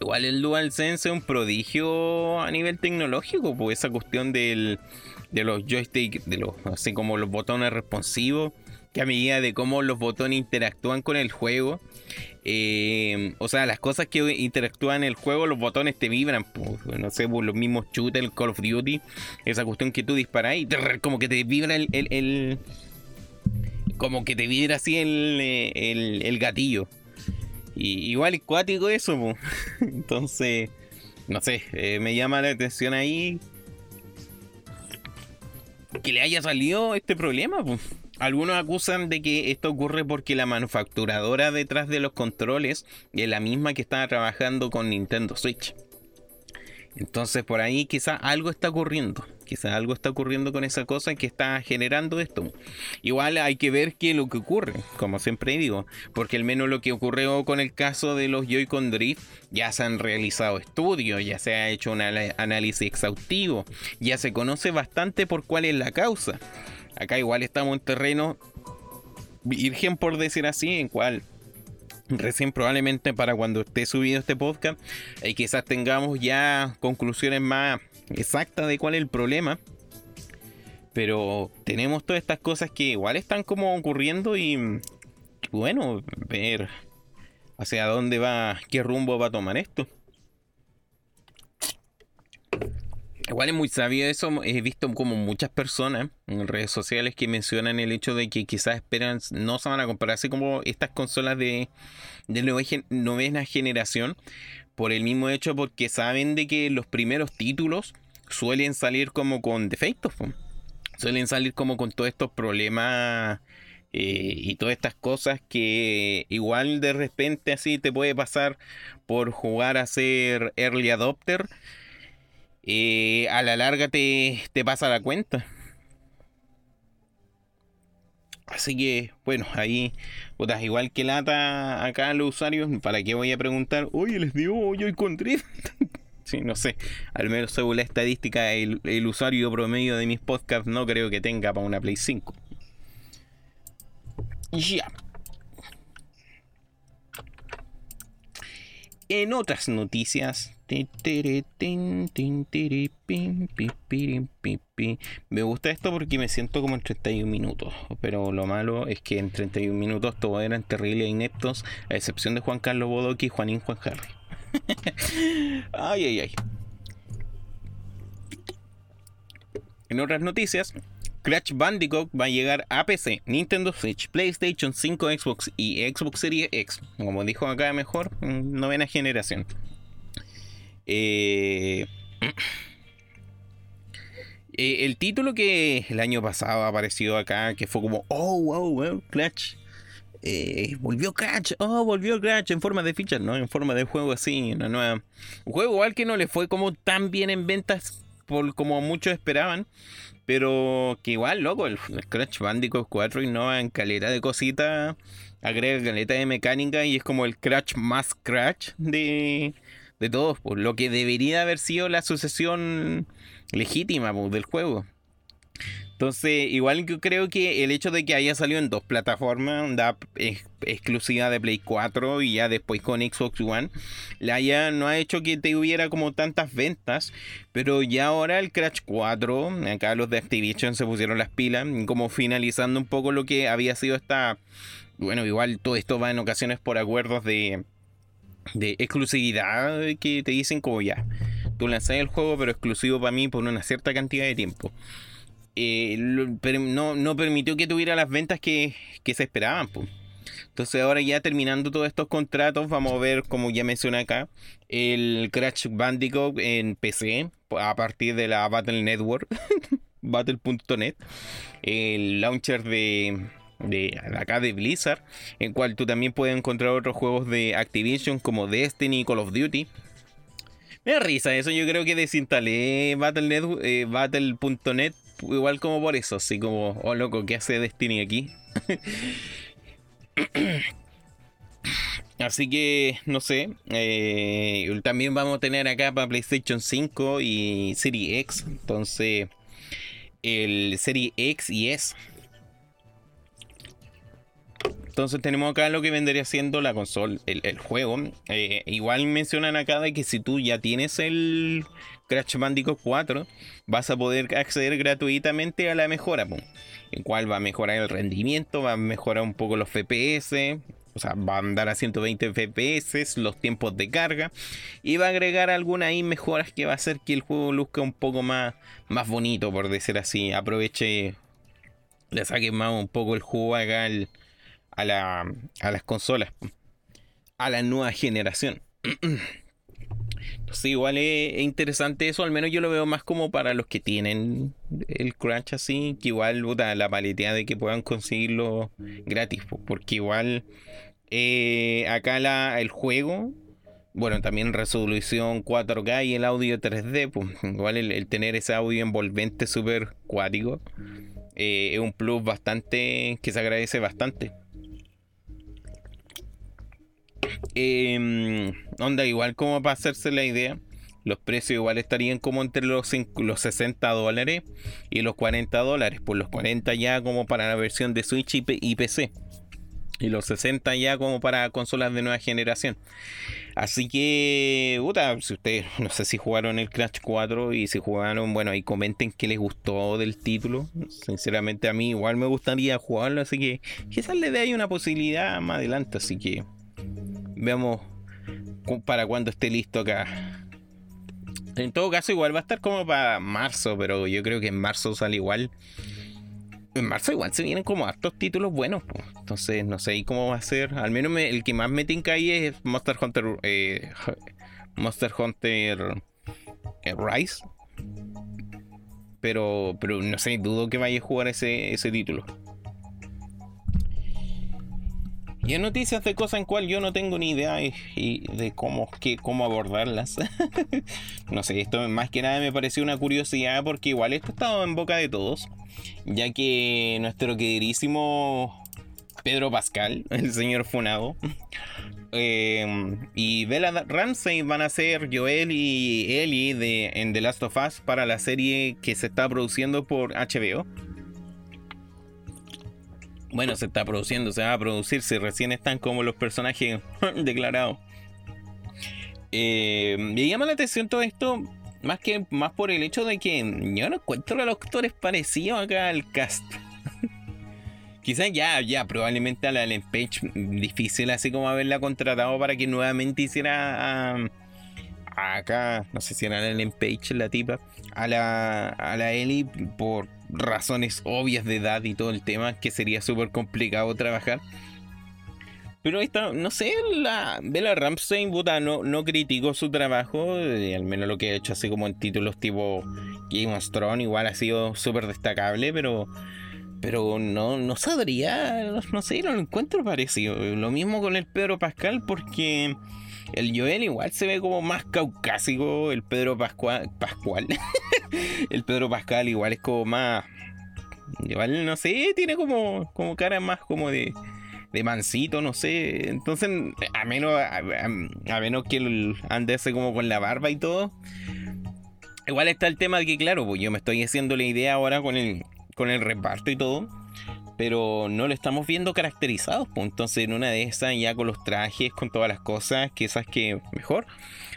Igual el DualSense es un prodigio a nivel tecnológico, pues esa cuestión del, de los joysticks, de los, así como los botones responsivos, que a medida de cómo los botones interactúan con el juego, eh, o sea, las cosas que interactúan en el juego, los botones te vibran, pues, no sé, pues, los mismos shooters, Call of Duty, esa cuestión que tú disparas y como que te vibra el, el, como que te vibra así el, el, el gatillo. Y igual es cuático eso, entonces, no sé, eh, me llama la atención ahí que le haya salido este problema. Algunos acusan de que esto ocurre porque la manufacturadora detrás de los controles es la misma que estaba trabajando con Nintendo Switch. Entonces por ahí quizá algo está ocurriendo. Quizá algo está ocurriendo con esa cosa que está generando esto. Igual hay que ver qué es lo que ocurre, como siempre digo. Porque al menos lo que ocurrió con el caso de los Joy-Con Drift, ya se han realizado estudios, ya se ha hecho un análisis exhaustivo, ya se conoce bastante por cuál es la causa. Acá igual estamos en terreno virgen por decir así, en cual recién probablemente para cuando esté subido este podcast, y quizás tengamos ya conclusiones más exactas de cuál es el problema. Pero tenemos todas estas cosas que igual están como ocurriendo y bueno, ver hacia dónde va, qué rumbo va a tomar esto. Igual es muy sabio eso. He visto como muchas personas en redes sociales que mencionan el hecho de que quizás esperan, no se van a compararse como estas consolas de, de novena generación, por el mismo hecho porque saben de que los primeros títulos suelen salir como con defectos. Suelen salir como con todos estos problemas eh, y todas estas cosas que igual de repente así te puede pasar por jugar a ser early adopter a la larga te, pasa la cuenta. Así que, bueno, ahí, putas, igual que lata acá los usuarios, ¿para qué voy a preguntar? Oye, les digo, yo encontré. sí, no sé, al menos según la estadística, el, el, usuario promedio de mis podcasts no creo que tenga para una Play 5. Ya. En otras noticias, me gusta esto porque me siento como en 31 minutos, pero lo malo es que en 31 minutos todos eran terribles e ineptos, a excepción de Juan Carlos Bodoque y Juanín Juan Harry. ay, ay, ay. En otras noticias, Crash Bandicoot va a llegar a PC, Nintendo Switch, PlayStation 5, Xbox y Xbox Series X. Como dijo acá mejor, novena generación. Eh, eh, el título que el año pasado apareció acá, que fue como, oh, wow, wow, Crash. Eh, volvió Crash, oh, volvió Crash en forma de fichas, ¿no? En forma de juego así, una nueva. Un juego igual que no le fue como tan bien en ventas por, como muchos esperaban. Pero que igual, loco, el, Crash Bandicoot 4 innova en calidad de cositas, agrega caleta de mecánica y es como el Crash más Crash de, de todos, por lo que debería haber sido la sucesión legítima del juego. Entonces, igual que creo que el hecho de que haya salido en dos plataformas, da exclusiva de Play 4 y ya después con Xbox One, la haya, no ha hecho que te hubiera como tantas ventas, pero ya ahora el Crash 4, acá los de Activision se pusieron las pilas, como finalizando un poco lo que había sido esta, bueno, igual todo esto va en ocasiones por acuerdos de, de exclusividad que te dicen como ya, tú lanzas el juego pero exclusivo para mí por una cierta cantidad de tiempo. Eh, no, no, permitió que tuviera las ventas que, se esperaban. Entonces ahora ya terminando todos estos contratos, vamos a ver, como ya mencioné acá, el Crash Bandicoot en PC a partir de la Battle Network, battle.net, el launcher de, de acá de Blizzard, en cual tú también puedes encontrar otros juegos de Activision como Destiny y Call of Duty. Me da risa eso, yo creo que desinstalé Battle.net eh, igual como por eso, así como, oh loco, ¿qué hace Destiny aquí? Así que, no sé, eh, también vamos a tener acá para PlayStation 5 y Series X. Entonces, el Serie X y S. Entonces tenemos acá lo que vendría siendo la consola, el, juego. Eh, igual mencionan acá de que si tú ya tienes el Crash Bandicoot 4, vas a poder acceder gratuitamente a la mejora, en cual va a mejorar el rendimiento, va a mejorar un poco los FPS, o sea, va a andar a 120 FPS, los tiempos de carga, y va a agregar algunas mejoras que va a hacer que el juego luzca un poco más, más bonito, por decir así. Aproveche, le saque más un poco el juego acá a, la, a las consolas, a la nueva generación. Sí, igual es, interesante eso, al menos yo lo veo más como para los que tienen el crunch así, que igual la paletea de que puedan conseguirlo gratis, porque igual eh, acá la, el juego, bueno, también resolución 4K y el audio 3D, pues igual el, tener ese audio envolvente súper cuático eh, es un plus bastante que se agradece bastante. Eh, onda, igual como para hacerse la idea, los precios igual estarían como entre los, los 60 dólares y los 40 dólares. Por los 40 ya como para la versión de Switch y, PC. Y los 60 ya como para consolas de nueva generación. Así que, puta, si ustedes, no sé si jugaron el Crash 4 y si jugaron, bueno, ahí comenten qué les gustó del título. Sinceramente a mí igual me gustaría jugarlo, así que quizás le dé ahí una posibilidad más adelante. Así que veamos para cuando esté listo acá. En todo caso, igual va a estar como para marzo, pero yo creo que en marzo sale igual. En marzo igual se vienen como hartos títulos buenos. Entonces, no sé cómo va a ser. Al menos el que más me tinca ahí es Monster Hunter. Eh, Monster Hunter eh, Rise. Pero, no sé, dudo que vaya a jugar ese título. Y hay noticias de cosas en cual yo no tengo ni idea y, de cómo, que, cómo abordarlas. no sé, esto más que nada me pareció una curiosidad porque igual esto ha estado en boca de todos. Ya que nuestro queridísimo Pedro Pascal, el señor Funado, em, y Bella Ramsey van a ser Joel y Ellie de, en The Last of Us para la serie que se está produciendo por HBO bueno, se está produciendo, se va a producir, si recién están como los personajes declarados. Eh, me llama la atención todo esto, más que más por el hecho de que yo no encuentro a los actores parecidos acá al cast. Quizás ya, ya, probablemente a la Ellen Page, difícil así como haberla contratado para que nuevamente hiciera acá, no sé si era la Ellen Page la tipa, a la, a la Ellie por razones obvias de edad y todo el tema, que sería súper complicado trabajar. Pero está, no sé, la Bella Ramsey no, no criticó su trabajo, eh, al menos lo que ha hecho así como en títulos tipo Game of Thrones, igual ha sido súper destacable, pero pero no, no sabría, no, sé, no lo encuentro parecido. Lo mismo con el Pedro Pascal, porque el Joel igual se ve como más caucásico, el Pedro Pascual, Pascual. el Pedro Pascal igual es como más, igual no sé, tiene como, como cara más como de, de mansito, no sé. Entonces, a menos, a, menos que el, ande como con la barba y todo. Igual está el tema de que, claro, pues yo me estoy haciendo la idea ahora con el, con el reparto y todo, pero no lo estamos viendo caracterizados. Pues. Entonces, en una de esas, ya con los trajes, con todas las cosas, que esas que mejor.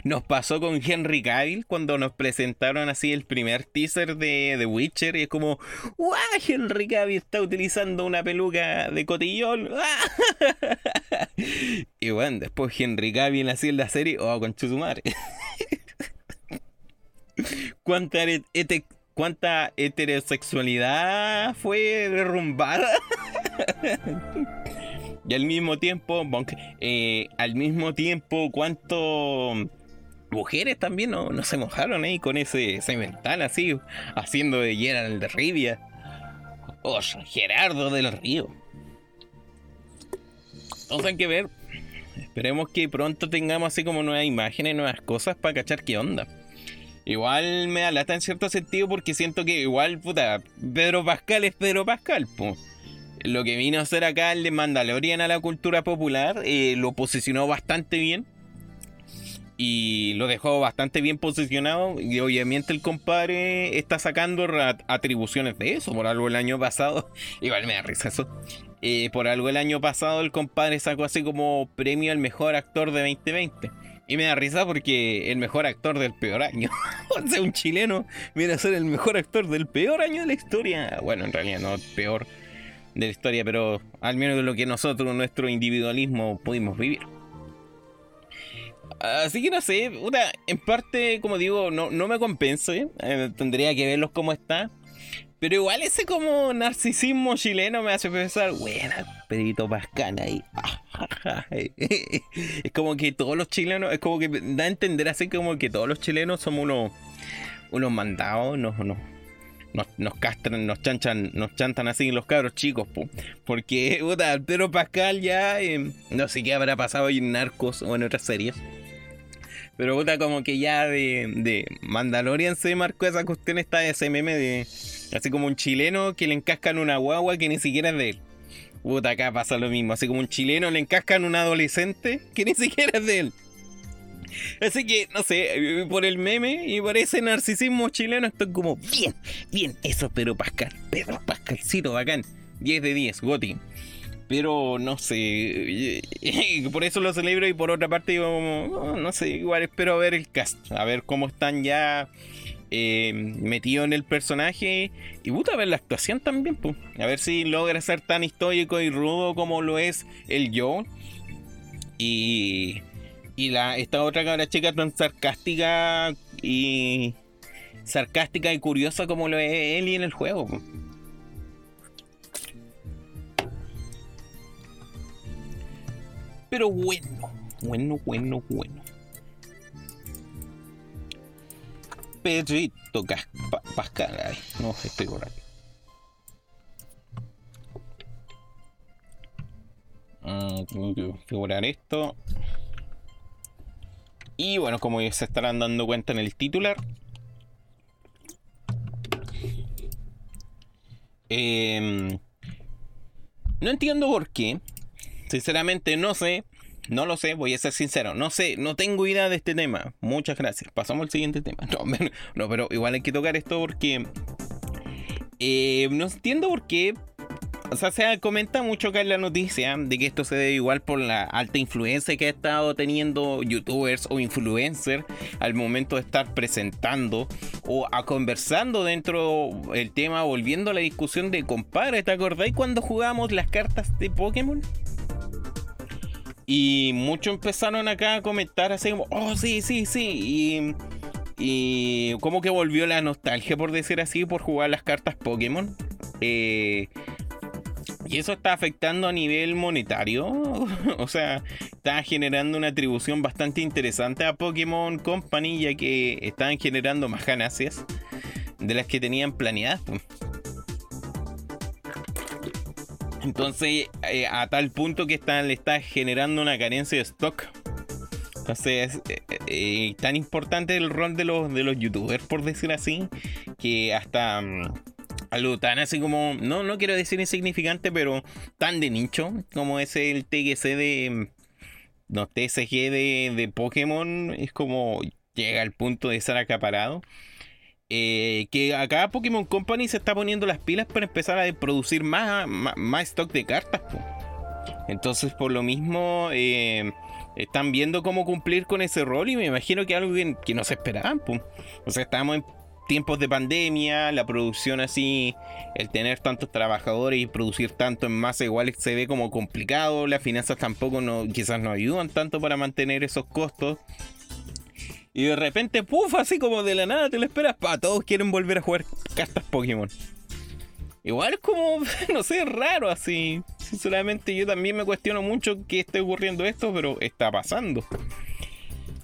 Nos pasó con Henry Cavill cuando nos presentaron así el primer teaser de The Witcher. Y es como, ¡guau! Henry Cavill está utilizando una peluca de cotillón. y bueno, después Henry Cavill así en la serie, ¡oh, con madre! ¿Cuánta cuánta heterosexualidad fue derrumbada. y al mismo tiempo, eh, al mismo tiempo, cuánto mujeres también no, se mojaron ahí con ese cemental así, haciendo de Gerald de Rivia. O Gerardo del Río. Entonces hay que ver. Esperemos que pronto tengamos así como nuevas imágenes, nuevas cosas para cachar qué onda. Igual me da lata en cierto sentido porque siento que igual, puta, Pedro Pascal es Pedro Pascal, po. Lo que vino a hacer acá el de Mandalorian a la cultura popular eh, lo posicionó bastante bien. Y lo dejó bastante bien posicionado. Y obviamente el compadre está sacando atribuciones de eso. Por algo el año pasado. Igual me da risa eso. Eh, por algo el año pasado el compadre sacó así como premio al mejor actor de 2020. Y me da risa porque el mejor actor del peor año. o sea, un chileno viene a ser el mejor actor del peor año de la historia. Bueno, en realidad no peor de la historia, pero al menos de lo que nosotros, nuestro individualismo, pudimos vivir. Así que no sé, en parte, como digo, no, no me compensa. Eh, tendría que verlos cómo está. Pero igual ese como narcisismo chileno me hace pensar, buena, Pedrito Pascal ahí. es como que todos los chilenos, es como que da a entender así como que todos los chilenos somos unos, unos mandados, nos, nos, nos, castran, nos chanchan, nos chantan así los cabros chicos, porque puta, Pedro Pascal ya eh, no sé qué habrá pasado en Narcos o en otras series. Pero puta, como que ya de, de Mandalorian se marcó esa cuestión esta de ese meme de Así como un chileno que le encascan una guagua que ni siquiera es de él. Puta, acá pasa lo mismo. Así como un chileno le encascan un adolescente que ni siquiera es de él. Así que, no sé, por el meme y por ese narcisismo chileno estoy como, bien, bien, eso pero Pascal, Pedro Pascalcito, bacán. 10 de 10, Goti. Pero no sé, por eso lo celebro y por otra parte, no sé, igual espero ver el cast, a ver cómo están ya eh, metido en el personaje y puta, a ver la actuación también, pues. A ver si logra ser tan histórico y rudo como lo es el yo. Y, y la, esta otra cabra chica tan sarcástica y sarcástica y curiosa como lo es Ellie en el juego. Pero bueno, bueno, bueno, bueno. Pedrito Pascal. no estoy borrando. Mm, tengo que configurar esto. Y bueno, como se estarán dando cuenta en el titular. Em, no entiendo por qué. Sinceramente no sé. No lo sé, voy a ser sincero. No sé, no tengo idea de este tema. Muchas gracias. Pasamos al siguiente tema. No, pero igual hay que tocar esto porque. Eh, no entiendo por qué. O sea, se comenta mucho acá en la noticia de que esto se debe igual por la alta influencia que ha estado teniendo youtubers o influencers al momento de estar presentando o a conversando dentro del tema, volviendo a la discusión de compadre. ¿Te acordáis cuando jugamos las cartas de Pokémon? Y muchos empezaron acá a comentar así como, oh, sí, sí, sí. Y como que volvió la nostalgia, por decir así, por jugar las cartas Pokémon. Eh, y eso está afectando a nivel monetario. o sea, está generando una atribución bastante interesante a Pokémon Company, ya que están generando más ganancias de las que tenían planeadas. Entonces, eh, a tal punto que están, le está generando una carencia de stock. Entonces, es eh, eh, tan importante el rol de los, de los youtubers, por decir así, que hasta mm, algo tan así como, no, no quiero decir insignificante, pero tan de nicho como es el TGC de, mm, TSG de, de Pokémon, es como llega al punto de ser acaparado. Eh, que acá Pokémon Company se está poniendo las pilas para empezar a producir más, más, stock de cartas. Entonces, por lo mismo, eh, están viendo cómo cumplir con ese rol y me imagino que algo que, no se esperaban. O sea, estamos en tiempos de pandemia, la producción así, el tener tantos trabajadores y producir tanto en masa igual se ve como complicado, las finanzas tampoco quizás no ayudan tanto para mantener esos costos. Y de repente, puff, así como de la nada te lo esperas, para todos quieren volver a jugar cartas Pokémon. Igual como, no sé, raro así. Sinceramente yo también me cuestiono mucho que esté ocurriendo esto, pero está pasando.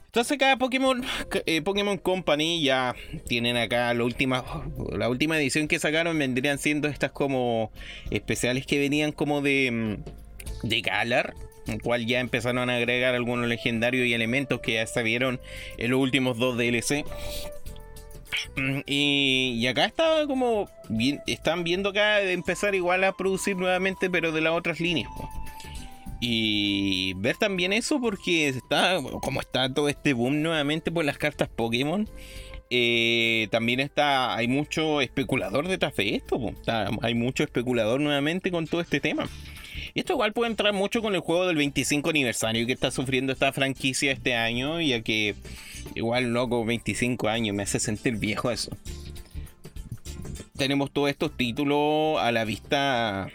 Entonces cada Pokémon, eh, Pokémon Company ya tienen acá la última, la última edición que sacaron vendrían siendo estas como especiales que venían como de, mm, de Galar el cual ya empezaron a agregar algunos legendarios y elementos que ya se vieron en los últimos dos DLC. Mm, y, acá está como están viendo acá de empezar igual a producir nuevamente, pero de las otras líneas. Y ver también eso porque está como está todo este boom nuevamente por las cartas Pokémon. Eh, también está hay mucho especulador detrás de esto. hay mucho especulador nuevamente con todo este tema. Y esto igual puede entrar mucho con el juego del 25 aniversario que está sufriendo esta franquicia este año, ya que igual loco 25 años me hace sentir viejo eso. Tenemos todos estos títulos a la vista,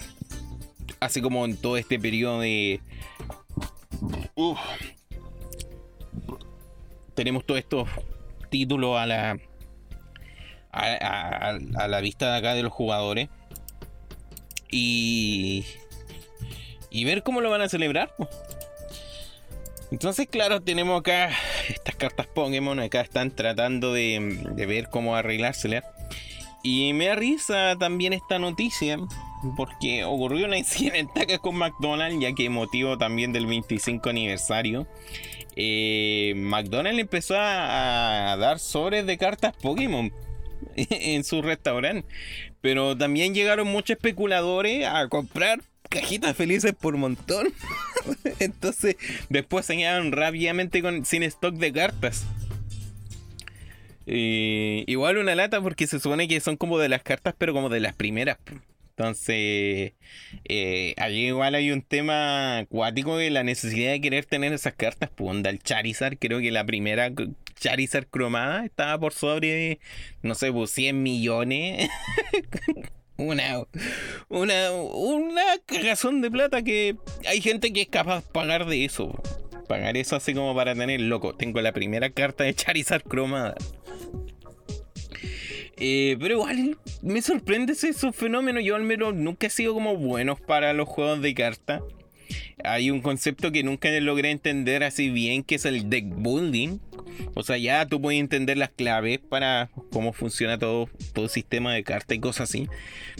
así como en todo este periodo de... Tenemos todos estos títulos a la... A la vista de acá de los jugadores. Y y ver cómo lo van a celebrar. Entonces, claro, tenemos acá estas cartas Pokémon. Acá están tratando de, ver cómo arreglárselas. Y me da risa también esta noticia. Porque ocurrió una incidente con McDonald's. Ya que motivo también del 25 aniversario. Eh, McDonald's empezó a dar sobres de cartas Pokémon en su restaurante. Pero también llegaron muchos especuladores a comprar cajitas felices por montón. Entonces, después se rápidamente con, sin stock de cartas. igual una lata porque se supone que son como de las cartas, pero como de las primeras. Entonces, eh, allí igual hay un tema acuático de la necesidad de querer tener esas cartas. Pues onda, el Charizard, creo que la primera Charizard cromada estaba por sobre, no sé, pues 100 millones. una, una, una cagazón de plata que hay gente que es capaz de pagar de eso. Pagar eso así como para tener loco. Tengo la primera carta de Charizard cromada. Eh, pero igual me sorprende ese fenómeno. Yo al menos nunca he sido como bueno para los juegos de carta. Hay un concepto que nunca logré entender así bien, que es el deck building. O sea, ya tú puedes entender las claves para cómo funciona todo, todo sistema de cartas y cosas así.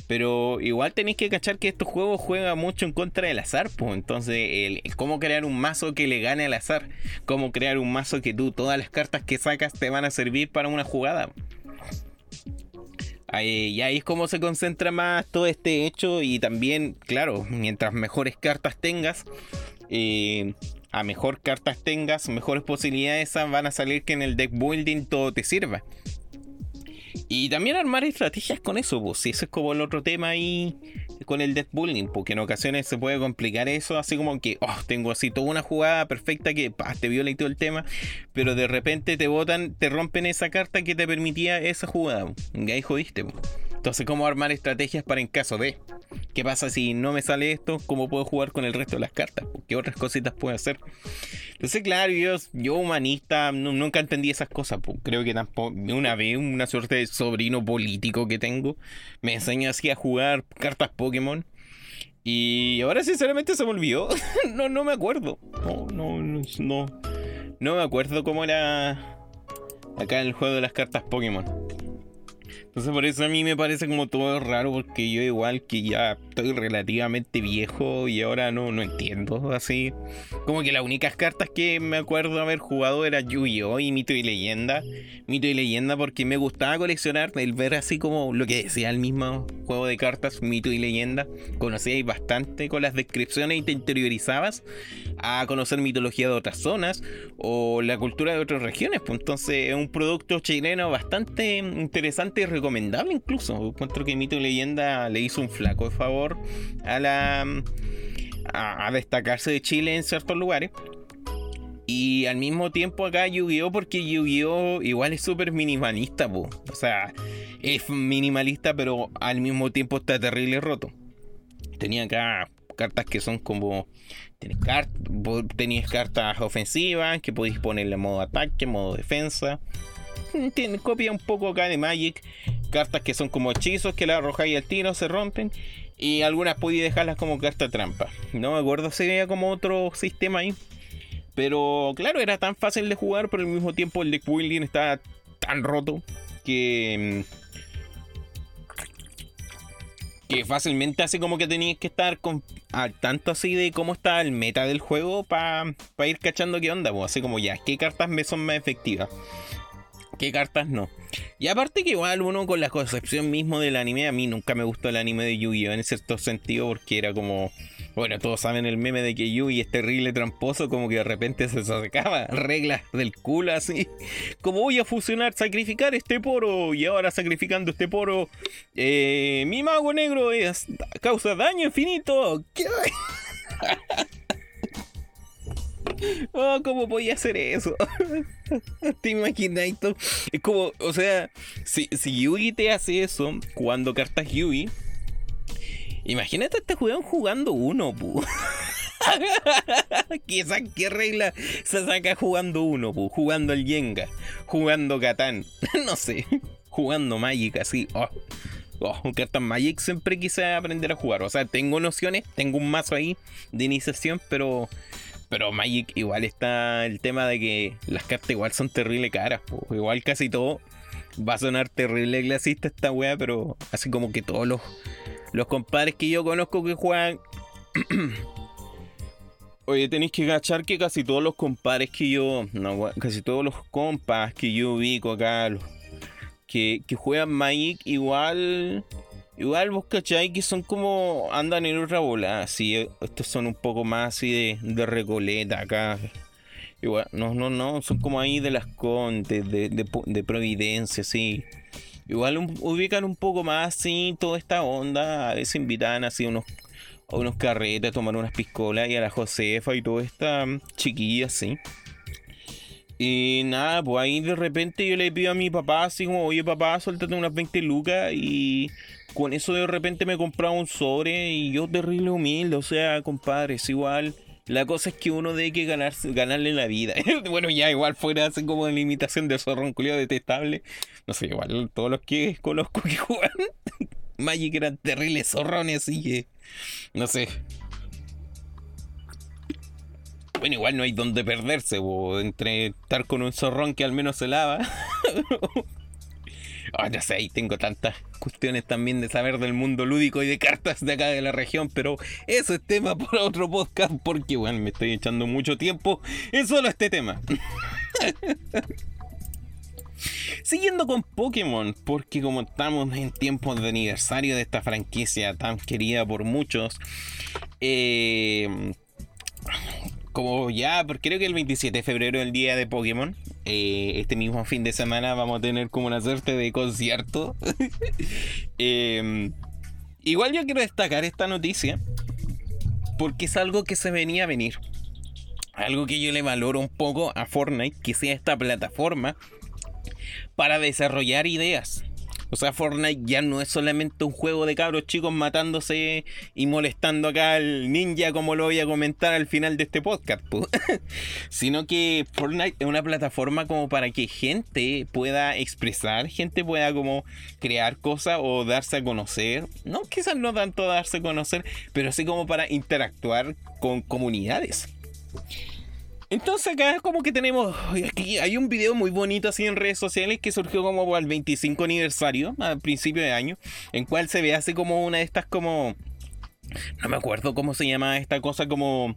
Pero igual tenéis que cachar que estos juegos juegan mucho en contra del azar. Pues. Entonces, cómo crear un mazo que le gane al azar. Cómo crear un mazo que tú, todas las cartas que sacas te van a servir para una jugada. Y ahí es como se concentra más todo este hecho y también, claro, mientras mejores cartas tengas, eh, a mejor cartas tengas, mejores posibilidades van a salir que en el deck building todo te sirva. Y también armar estrategias con eso, pues si eso es como el otro tema ahí con el deck building, porque en ocasiones se puede complicar eso, así como que oh, tengo así toda una jugada perfecta que te viola y todo el tema, pero de repente te botan, te rompen esa carta que te permitía esa jugada, y ahí jodiste. Entonces, ¿cómo armar estrategias para en caso de? ¿Qué pasa si no me sale esto? ¿Cómo puedo jugar con el resto de las cartas? ¿Qué otras cositas puedo hacer? Entonces, claro, yo, humanista nunca entendí esas cosas. Creo que tampoco, una vez, una suerte de sobrino político que tengo, me enseñó así a jugar cartas Pokémon. Y ahora sinceramente se me olvidó. no, no me acuerdo. No, no, no. No me acuerdo cómo era acá en el juego de las cartas Pokémon. Entonces por eso a mí me parece como todo raro porque yo igual que ya estoy relativamente viejo y ahora no, no entiendo así. Como que las únicas cartas que me acuerdo haber jugado era Yu-Gi-Oh! y Mito y Leyenda. Mito y Leyenda porque me gustaba coleccionar, el ver así como lo que decía el mismo juego de cartas, Mito y Leyenda. Conocíais bastante con las descripciones y te interiorizabas a conocer mitología de otras zonas o la cultura de otras regiones. Pues entonces es un producto chileno bastante interesante y recomendable incluso. Encuentro que Mito Leyenda le hizo un flaco favor a la a, destacarse de Chile en ciertos lugares. Y al mismo tiempo acá Yu-Gi-Oh! porque Yu-Gi-Oh! igual es súper minimalista, o sea, es minimalista pero al mismo tiempo está terrible roto. Tenía acá cartas que son como... Tenías, cartas ofensivas que podéis ponerle modo ataque, modo defensa. Tiene, copia un poco acá de Magic. Cartas que son como hechizos que la arrojáis al tiro, se rompen. Y algunas podéis dejarlas como carta trampa. No me acuerdo si había como otro sistema ahí. Pero claro, era tan fácil de jugar, pero al mismo tiempo el deck building estaba tan roto que. Que fácilmente hace como que tenías que estar con, al tanto así de cómo está el meta del juego para ir cachando qué onda. Así como ya, qué cartas me son más efectivas qué cartas no. Y aparte que igual uno con la concepción mismo del anime, a mí nunca me gustó el anime de Yu-Gi-Oh! en cierto sentido porque era como... Bueno, todos saben el meme de que Yu-Gi es terrible tramposo, como que de repente se sacaba reglas del culo así. Como voy a fusionar, sacrificar este poro y ahora sacrificando este poro, eh, mi mago negro es, causa daño infinito. ¿Qué? Oh, ¿cómo podía hacer eso? ¿Te imaginas esto? Es como, o sea, si, si Yugi te hace eso cuando cartas Yugi, imagínate este jugador jugando uno, pu. ¿Qué, ¿Qué regla se saca jugando uno, pu? Jugando el Yenga, jugando Catán, no sé, jugando Magic así. Oh. Oh, cartas Magic siempre quise aprender a jugar. O sea, tengo nociones, tengo un mazo ahí de iniciación, pero pero Magic igual está el tema de que las cartas igual son terrible caras. Igual casi todo va a sonar terrible clasista esta wea, pero así como que todos los, los compadres que yo conozco que juegan... Oye, tenéis que cachar que casi todos los compadres que yo... No, casi todos los compas que yo ubico acá, que, que juegan Magic igual Igual vos cachai que son como andan en otra bola, así, estos son un poco más así de, de recoleta acá. Igual, no, no, no, son como ahí de las contes, de, de, Providencia, así. Igual ubican un poco más así toda esta onda, a veces invitan así unos, a unos carretes, a tomar unas piscolas y a la Josefa y toda esta chiquilla así. Y nada, pues ahí de repente yo le pido a mi papá así como, oye papá, suéltate unas 20 lucas y con eso de repente me compraba un sobre y yo terrible humilde, o sea, compadre, es igual. La cosa es que uno debe que ganarse, ganarle la vida. bueno, ya igual fuera así como la imitación de zorrón culiado detestable. No sé, igual todos los que conozco que juegan Magic eran terribles zorrones, así que. No sé. Bueno, igual no hay donde perderse, o entre estar con un zorrón que al menos se lava. Oh, no sé, ahí tengo tantas cuestiones también de saber del mundo lúdico y de cartas de acá de la región, pero eso es tema para otro podcast porque, bueno, me estoy echando mucho tiempo en solo este tema. Siguiendo con Pokémon, porque como estamos en tiempos de aniversario de esta franquicia tan querida por muchos, eh, como ya, porque creo que el 27 de febrero es el día de Pokémon. Eh, este mismo fin de semana vamos a tener como una suerte de concierto. Em, igual yo quiero destacar esta noticia porque es algo que se venía a venir. Algo que yo le valoro un poco a Fortnite, que sea esta plataforma para desarrollar ideas. O sea, Fortnite ya no es solamente un juego de cabros chicos matándose y molestando acá al ninja, como lo voy a comentar al final de este podcast, sino que Fortnite es una plataforma como para que gente pueda expresar, gente pueda como crear cosas o darse a conocer. No, quizás no tanto darse a conocer, pero sí como para interactuar con comunidades. Entonces acá como que tenemos, aquí hay un video muy bonito así en redes sociales que surgió como el 25 aniversario, a principio de año, en cual se ve así como una de estas como... No me acuerdo cómo se llama esta cosa como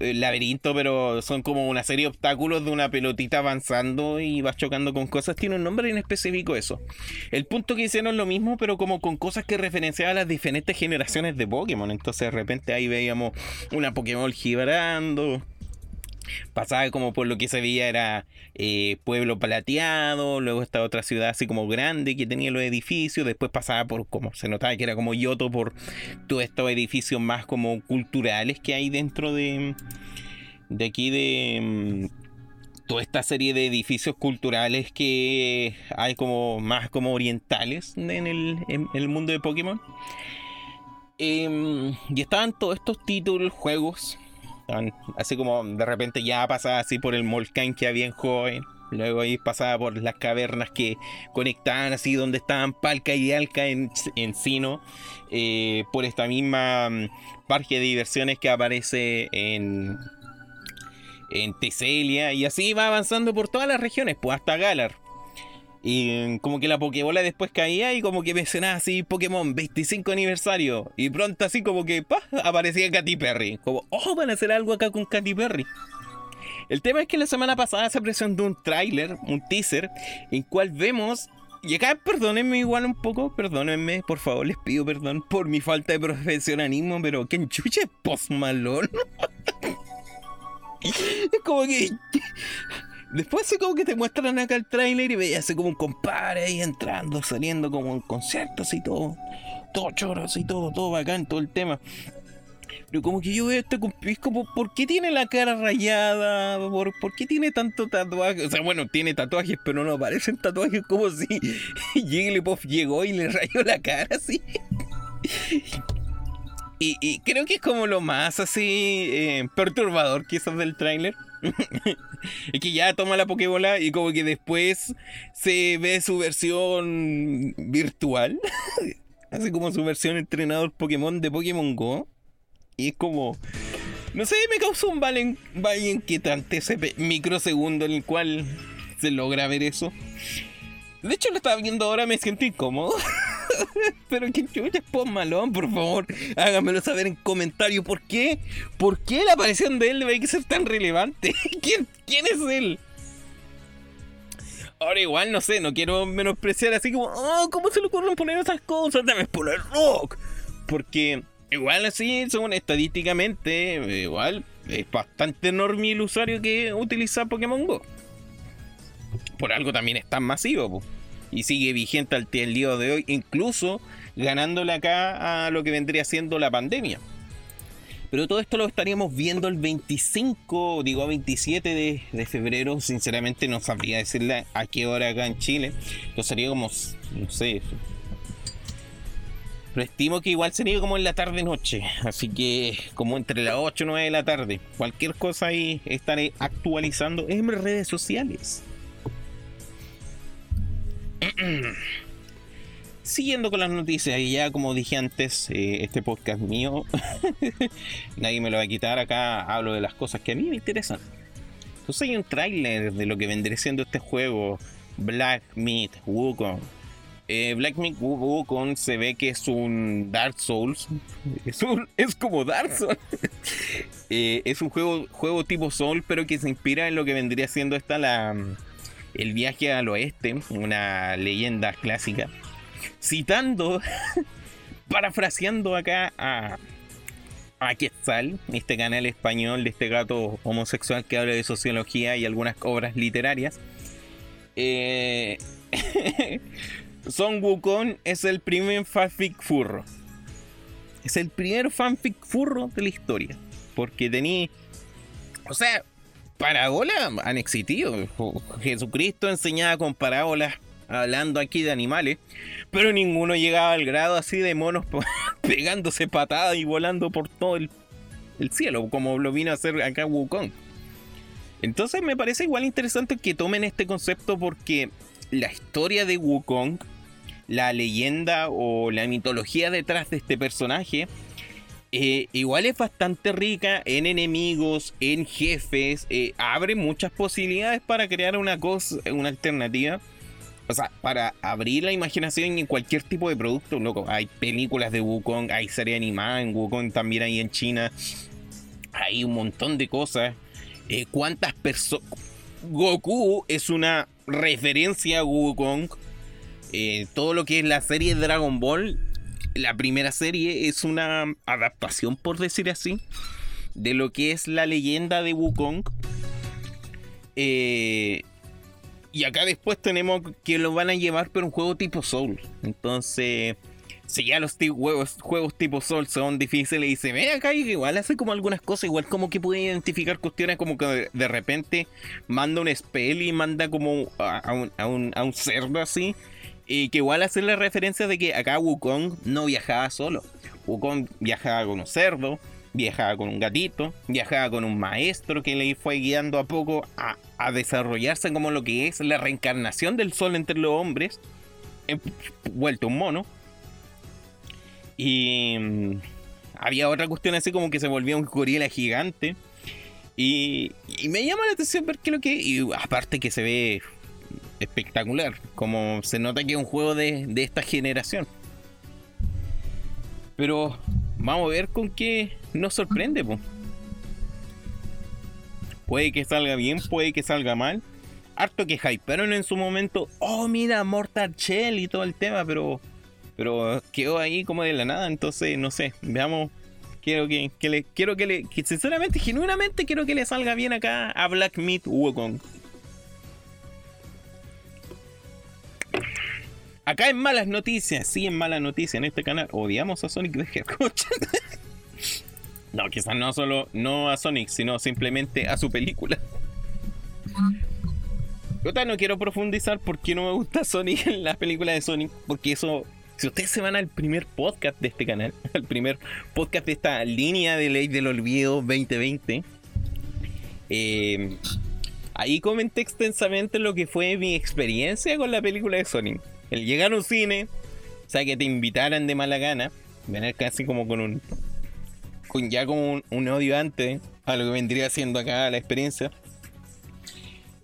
eh, laberinto, pero son como una serie de obstáculos de una pelotita avanzando y vas chocando con cosas. Tiene un nombre en específico eso. El punto que hicieron lo mismo, pero como con cosas que referenciaban a las diferentes generaciones de Pokémon. Entonces de repente ahí veíamos una Pokémon gibrando pasaba como por lo que se veía era eh, pueblo plateado, luego esta otra ciudad así como grande que tenía los edificios, después pasaba por como se notaba que era como Yoto por todos estos edificios más como culturales que hay dentro de, de aquí de mm, toda esta serie de edificios culturales que hay como más como orientales en el, en el mundo de Pokémon. Em, y estaban todos estos títulos, juegos así como de repente ya pasaba así por el volcán que había en joven. Luego ahí pasaba por las cavernas que conectaban así donde estaban Palca y Alca en, en Sino. Eh, por esta misma mm, parque de diversiones que aparece en, en Teselia. Y así va avanzando por todas las regiones, pues hasta Galar. Y como que la Pokébola después caía y como que mencionaba así Pokémon 25 aniversario. Y pronto así como que aparecía Katy Perry. Como, oh, van a hacer algo acá con Katy Perry. El tema es que la semana pasada se presentó un tráiler, un teaser, en cual vemos... Y acá perdónenme igual un poco, perdónenme, por favor, les pido perdón por mi falta de profesionalismo, pero que enchuche Post Malone. es como que Después así como que te muestran acá el trailer y veías así como un compadre ahí entrando, saliendo como en conciertos y todo. Todo choros y todo, todo bacán, todo el tema. Pero como que yo veo este es como, ¿por qué tiene la cara rayada? ¿Por, ¿Por, qué tiene tanto tatuaje? O sea, bueno, tiene tatuajes, pero no aparecen tatuajes como si Jigglypuff llegó y le rayó la cara así. Y, y, creo que es como lo más así eh, perturbador quizás del tráiler. es que ya toma la Pokébola y como que después se ve su versión virtual. Así como su versión entrenador Pokémon de Pokémon Go. Y es como... No sé, me causó un vale, inquietante ese microsegundo en el cual se logra ver eso. De hecho, lo estaba viendo ahora, me siento incómodo. Pero que chucha es malón, por favor. Háganmelo saber en comentarios. ¿Por qué? ¿Por qué la aparición de él debe ser tan relevante? ¿Quién, quién es él? Ahora igual, no sé, no quiero menospreciar así como, oh, ¿cómo se le ocurren poner esas cosas? Dame poner rock. Porque igual así, según estadísticamente, igual es bastante enorme el usuario que utiliza Pokémon Go. Por algo también es tan masivo y sigue vigente al día de hoy, incluso ganándole acá a lo que vendría siendo la pandemia. Pero todo esto lo estaríamos viendo el 25, digo 27 de, de, febrero. Sinceramente no sabría decirle a qué hora acá en Chile. Lo sería como, no sé. Pero estimo que igual sería como en la tarde-noche. Así que como entre las 8 y 9 de la tarde. Cualquier cosa ahí estaré actualizando en mis redes sociales. Siguiendo con las noticias, y ya como dije antes, eh, este podcast mío, nadie me lo va a quitar. Acá hablo de las cosas que a mí me interesan. Entonces hay un tráiler de lo que vendría siendo este juego, Black Meat Wukong. Eh, Black Meat Wukong se ve que es un Dark Souls. Es, es como Dark Souls. Eh, es un juego, juego tipo Soul, pero que se inspira en lo que vendría siendo esta la el viaje al oeste, una leyenda clásica, citando, parafraseando acá a, a Quetzal, este canal español de este gato homosexual que habla de sociología y algunas obras literarias. Eh, Son Wukong es el primer fanfic furro. Es el primer fanfic furro de la historia. Porque tenía. O sea, parábolas han existido. Jesucristo enseñaba con parábolas hablando aquí de animales, pero ninguno llegaba al grado así de monos pegándose patadas y volando por todo el, cielo, como lo vino a hacer acá Wukong. Entonces me parece igual interesante que tomen este concepto porque la historia de Wukong, la leyenda o la mitología detrás de este personaje, eh, igual es bastante rica en enemigos, en jefes, eh, abre muchas posibilidades para crear una cosa, una alternativa. O sea, para abrir la imaginación en cualquier tipo de producto, loco. Hay películas de Wukong, hay serie animada en Wukong también ahí en China. Hay un montón de cosas. Eh, ¿Cuántas personas? Goku es una referencia a Wukong. todo lo que es la serie Dragon Ball la primera serie es una adaptación, por decir así, de lo que es la leyenda de Wukong. Eh, y acá después tenemos que lo van a llevar por un juego tipo Soul. Entonces, si ya los juegos, juegos tipo Soul son difíciles y se ve acá igual hace como algunas cosas, igual como que puede identificar cuestiones como que de, repente manda un spell y manda como un, a un cerdo así y que igual hacerle referencia de que acá Wukong no viajaba solo. Wukong viajaba con un cerdo, viajaba con un gatito, viajaba con un maestro que le fue guiando a poco a, desarrollarse como lo que es la reencarnación del sol entre los hombres, vuelto un mono. Y mm, había otra cuestión así como que se volvía un gorila gigante. Y, y me llama la atención ver lo que. Y aparte que se ve espectacular. Como se nota que es un juego de, esta generación. Pero vamos a ver con qué nos sorprende. Puede que salga bien, puede que salga mal. Harto que hypearon en su momento. Oh, mira, Mortal Shell y todo el tema, pero. Pero quedó ahí como de la nada. Entonces, no sé. Veamos. Quiero que, le. Quiero que le. sinceramente, genuinamente quiero que le salga bien acá a Black Meat Wukong. Acá en malas noticias, sí en malas noticias en este canal, odiamos a Sonic the Hedgehog. no, quizás no solo no a Sonic, sino simplemente a su película. Yo no quiero profundizar por qué no me gusta Sonic en las películas de Sonic, porque eso, si ustedes se van al primer podcast de este canal, al primer podcast de esta línea de ley del olvido 2020, eh, ahí comenté extensamente lo que fue mi experiencia con la película de Sonic el llegar a un cine, o sea, que te invitaran de mala gana, venir casi como con un. con ya como un, odio antes a lo que vendría siendo acá la experiencia.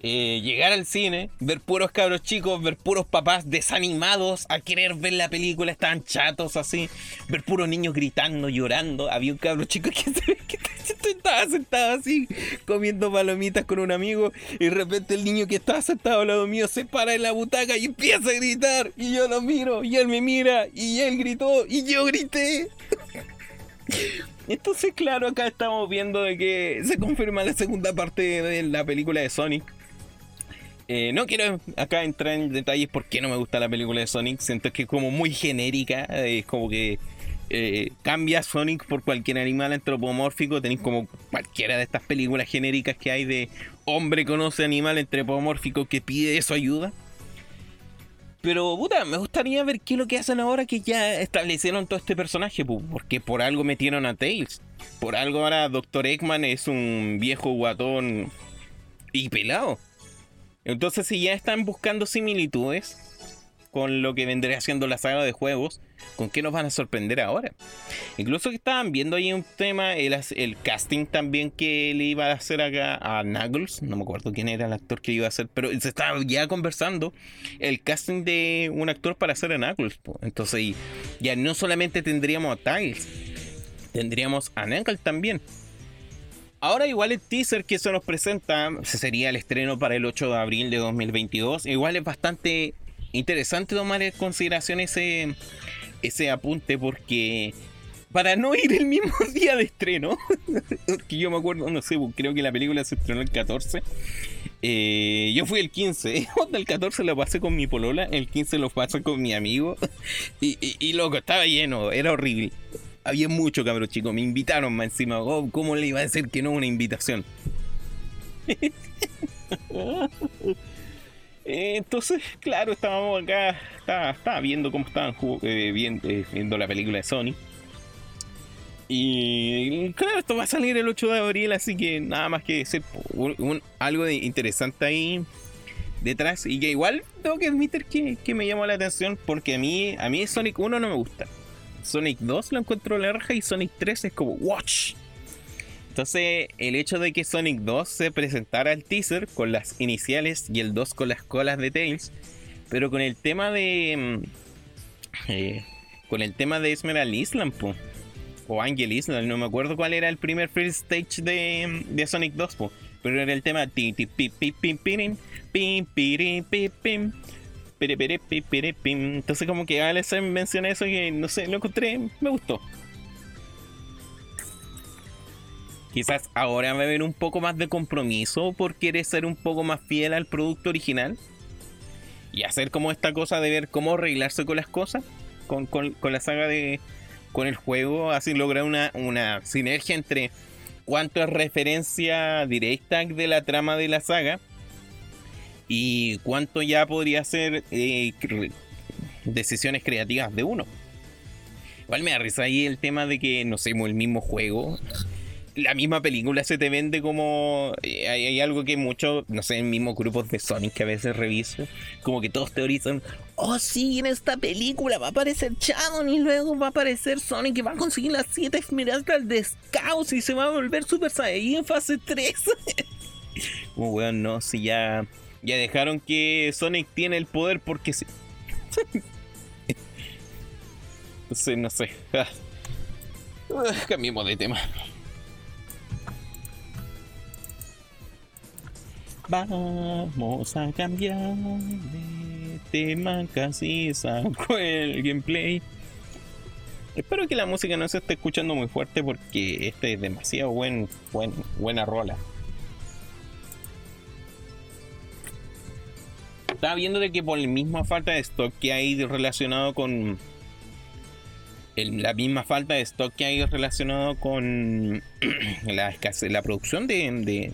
Eh, llegar al cine, ver puros cabros chicos, ver puros papás desanimados a querer ver la película, estaban chatos así, ver puros niños gritando, llorando. Había un cabro chico que, estaba sentado así, comiendo palomitas con un amigo, y de repente el niño que estaba sentado al lado mío se para en la butaca y empieza a gritar, y yo lo miro, y él me mira, y él gritó, y yo grité. Entonces, claro, acá estamos viendo de que se confirma la segunda parte de la película de Sonic eh, no quiero acá entrar en detalles por qué no me gusta la película de Sonic. Siento que es como muy genérica. Es como que eh, cambia Sonic por cualquier animal antropomórfico. Tenéis como cualquiera de estas películas genéricas que hay de hombre conoce animal antropomórfico que pide su ayuda. Pero, puta, me gustaría ver qué es lo que hacen ahora que ya establecieron todo este personaje. Porque por algo metieron a Tails. Por algo ahora Dr. Eggman es un viejo guatón y pelado. Entonces, si ya están buscando similitudes con lo que vendría siendo la saga de juegos, ¿con qué nos van a sorprender ahora? Incluso que estaban viendo ahí un tema, el, casting también que le iba a hacer acá a Knuckles, no me acuerdo quién era el actor que iba a hacer, pero se estaba ya conversando el casting de un actor para hacer a Knuckles. Entonces, ya no solamente tendríamos a Tiles, tendríamos a Knuckles también. Ahora igual el teaser que se nos presenta, ese sería el estreno para el 8 de abril de 2022, igual es bastante interesante tomar en consideración ese, ese apunte porque para no ir el mismo día de estreno, que yo me acuerdo, no sé, creo que la película se estrenó el 14. Eh, yo fui el 15, el 14 lo pasé con mi polola, el 15 lo pasé con mi amigo y, y, y loco, estaba lleno, era horrible había mucho cabrón chico, me invitaron más encima. Oh, ¿Cómo le iba a decir que no una invitación? Eh, entonces, claro, estábamos acá, estaba, viendo cómo estaban eh, viendo la película de Sony. Y claro, esto va a salir el 8 de abril, así que nada más que ser algo de interesante ahí detrás. Y que igual tengo que admitir que, que, me llamó la atención porque a mí, a mí Sonic 1 no me gusta. Sonic 2 lo encuentro larga y Sonic 3 es como Watch. Entonces, el hecho de que Sonic 2 se presentara el teaser con las iniciales y el 2 con las colas de Tails, pero con el tema de. Mm, eh, con el tema de Esmeralda Island, o Angel Island, no me acuerdo cuál era el primer first stage de, de Sonic 2, pero era el tema. Entonces, como que Alex menciona eso y no sé, lo encontré, me gustó. Quizás ahora va a haber un poco más de compromiso por querer ser un poco más fiel al producto original. Y hacer como esta cosa de ver cómo arreglarse con las cosas. Con, la saga de. con el juego. Así lograr una, una sinergia entre cuánto es referencia directa de la trama de la saga. Y cuánto ya podría ser eh, decisiones creativas de uno. Igual me da risa ahí el tema de que no sé, el mismo juego la misma película se te vende como. Eh, hay, algo que muchos, no sé, en mismos grupos de Sonic que a veces reviso, como que todos teorizan: oh, sí, en esta película va a aparecer Shadow y luego va a aparecer Sonic que va a conseguir las 7 esmeraldas de Scouts y se va a volver Super Saiyan en fase 3. como weón, no, si ya. Ya dejaron que Sonic tiene el poder porque sí. Entonces, no sé. Cambiemos de tema. Vamos a cambiar de tema, casi saco el gameplay. Espero que la música no se esté escuchando muy fuerte porque este es demasiado buen, buen buena rola. Estaba viendo de que por la misma falta de stock que hay relacionado con la misma falta de stock que hay relacionado con la escasez, la producción de,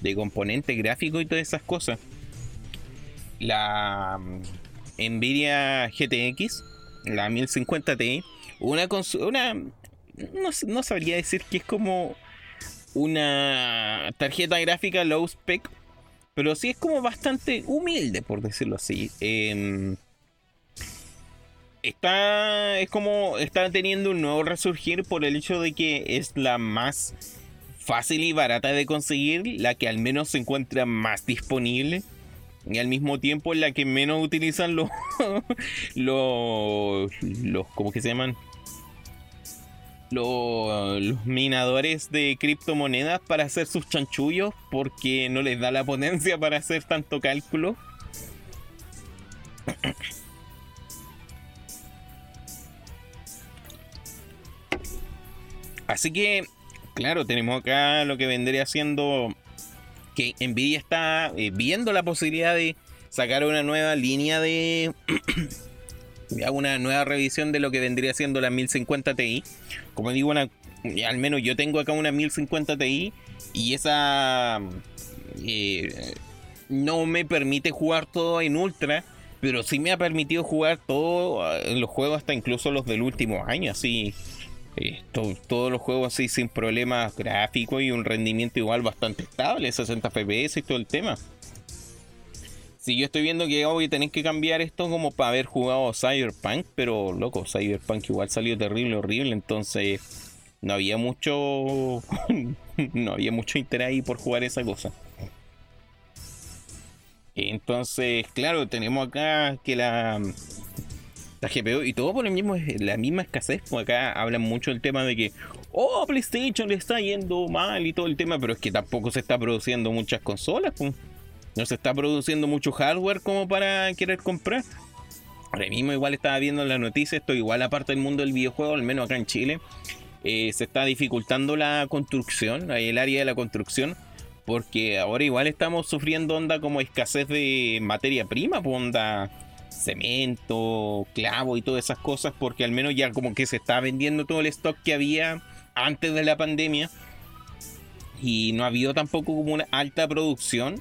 de componente gráfico y todas esas cosas. La mm, Nvidia GTX, la 1050 Ti, una, una no, no sabría decir que es como una tarjeta gráfica low spec, pero sí es como bastante humilde, por decirlo así. Em, está, es como, está teniendo un nuevo resurgir por el hecho de que es la más fácil y barata de conseguir, la que al menos se encuentra más disponible y al mismo tiempo la que menos utilizan los los los ¿cómo que se llaman? Los, minadores de criptomonedas para hacer sus chanchullos porque no les da la potencia para hacer tanto cálculo. Así que Claro, tenemos acá lo que vendría siendo que Nvidia está eh, viendo la posibilidad de sacar una nueva línea de una nueva revisión de lo que vendría siendo la 1050 Ti. Como digo, al menos yo tengo acá una 1050 Ti y esa eh, no me permite jugar todo en ultra, pero sí me ha permitido jugar todo en los juegos hasta incluso los del último año, así todos los juegos así sin problemas gráficos y un rendimiento igual bastante estable, 60 FPS y todo el tema. Si yo estoy viendo que hoy tenéis que cambiar esto como para haber jugado Cyberpunk, pero loco, Cyberpunk igual salió terrible, horrible, entonces no había mucho no había mucho interés ahí por jugar esa cosa. Entonces, claro, tenemos acá que la la GPU y todo por el mismo, la misma escasez. Pues acá hablan mucho del tema de que, oh, PlayStation le está yendo mal y todo el tema, pero es que tampoco se está produciendo muchas consolas. Pues. No se está produciendo mucho hardware como para querer comprar. Ahora mismo igual estaba viendo en la noticia, esto igual aparte del mundo del videojuego, al menos acá en Chile, eh, se está dificultando la construcción, el área de la construcción, porque ahora igual estamos sufriendo onda como escasez de materia prima, pues onda cemento, clavo y todas esas cosas, porque al menos ya como que se está vendiendo todo el stock que había antes de la pandemia y no ha habido tampoco como una alta producción.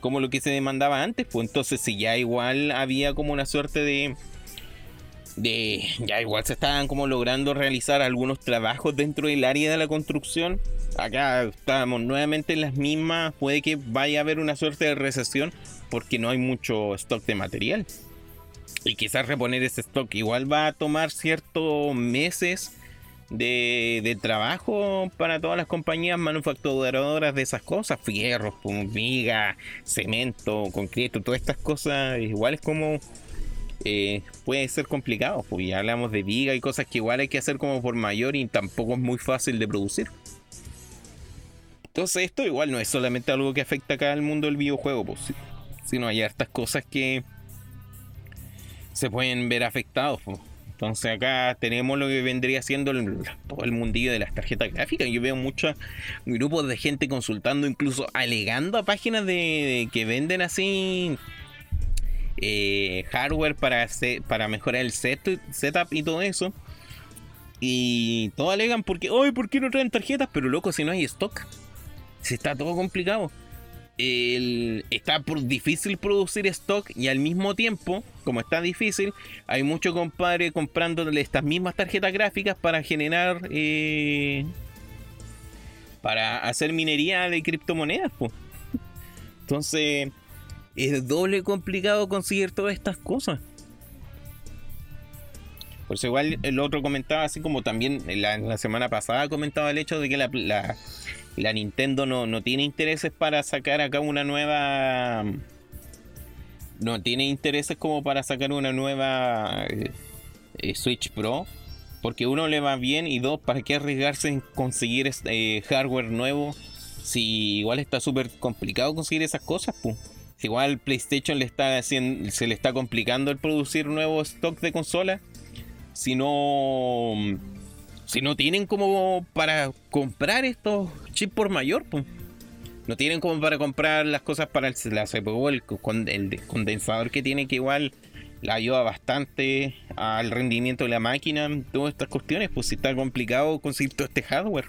Como lo que se demandaba antes. Pues entonces, si ya igual había como una suerte de. De, ya igual se estaban como logrando realizar algunos trabajos dentro del área de la construcción. Acá estamos nuevamente en las mismas. Puede que vaya a haber una suerte de recesión porque no hay mucho stock de material. Y quizás reponer ese stock igual va a tomar ciertos meses de, trabajo para todas las compañías manufacturadoras de esas cosas, fierros, viga, cemento, concreto, todas estas cosas, igual es como eh, puede ser complicado, porque ya hablamos de viga y cosas que igual hay que hacer como por mayor y tampoco es muy fácil de producir. Entonces esto igual no es solamente algo que afecta acá al mundo del videojuego, pues, sino hay estas cosas que se pueden ver afectados. Entonces acá tenemos lo que vendría siendo todo el mundillo de las tarjetas gráficas. Yo veo muchos grupos de gente consultando, incluso alegando a páginas de, que venden así eh, hardware para, para mejorar el setup y todo eso. Y todos alegan porque, ay, ¿por qué no traen tarjetas? Pero loco, si no hay stock. Si está todo complicado está difícil producir stock y al mismo tiempo, como está difícil, hay mucho compadre comprándole estas mismas tarjetas gráficas para generar, eh, para hacer minería de criptomonedas. Entonces, es doble complicado conseguir todas estas cosas. Por eso igual el otro comentaba así como también la, la semana pasada comentaba el hecho de que la Nintendo no, tiene intereses para sacar acá una nueva. No tiene intereses como para sacar una nueva eh, eh, Switch Pro. Porque uno le va bien y dos, ¿para qué arriesgarse en conseguir este, hardware nuevo? Si igual está súper complicado conseguir esas cosas, igual PlayStation le está haciendo, se le está complicando el producir nuevo stock de consola. Si no si no tienen como para comprar estos chips por mayor. No tienen como para comprar las cosas para el, CPU, el, el condensador que tiene que igual la ayuda bastante al rendimiento de la máquina, todas estas cuestiones, pues si está complicado conseguir todo este hardware.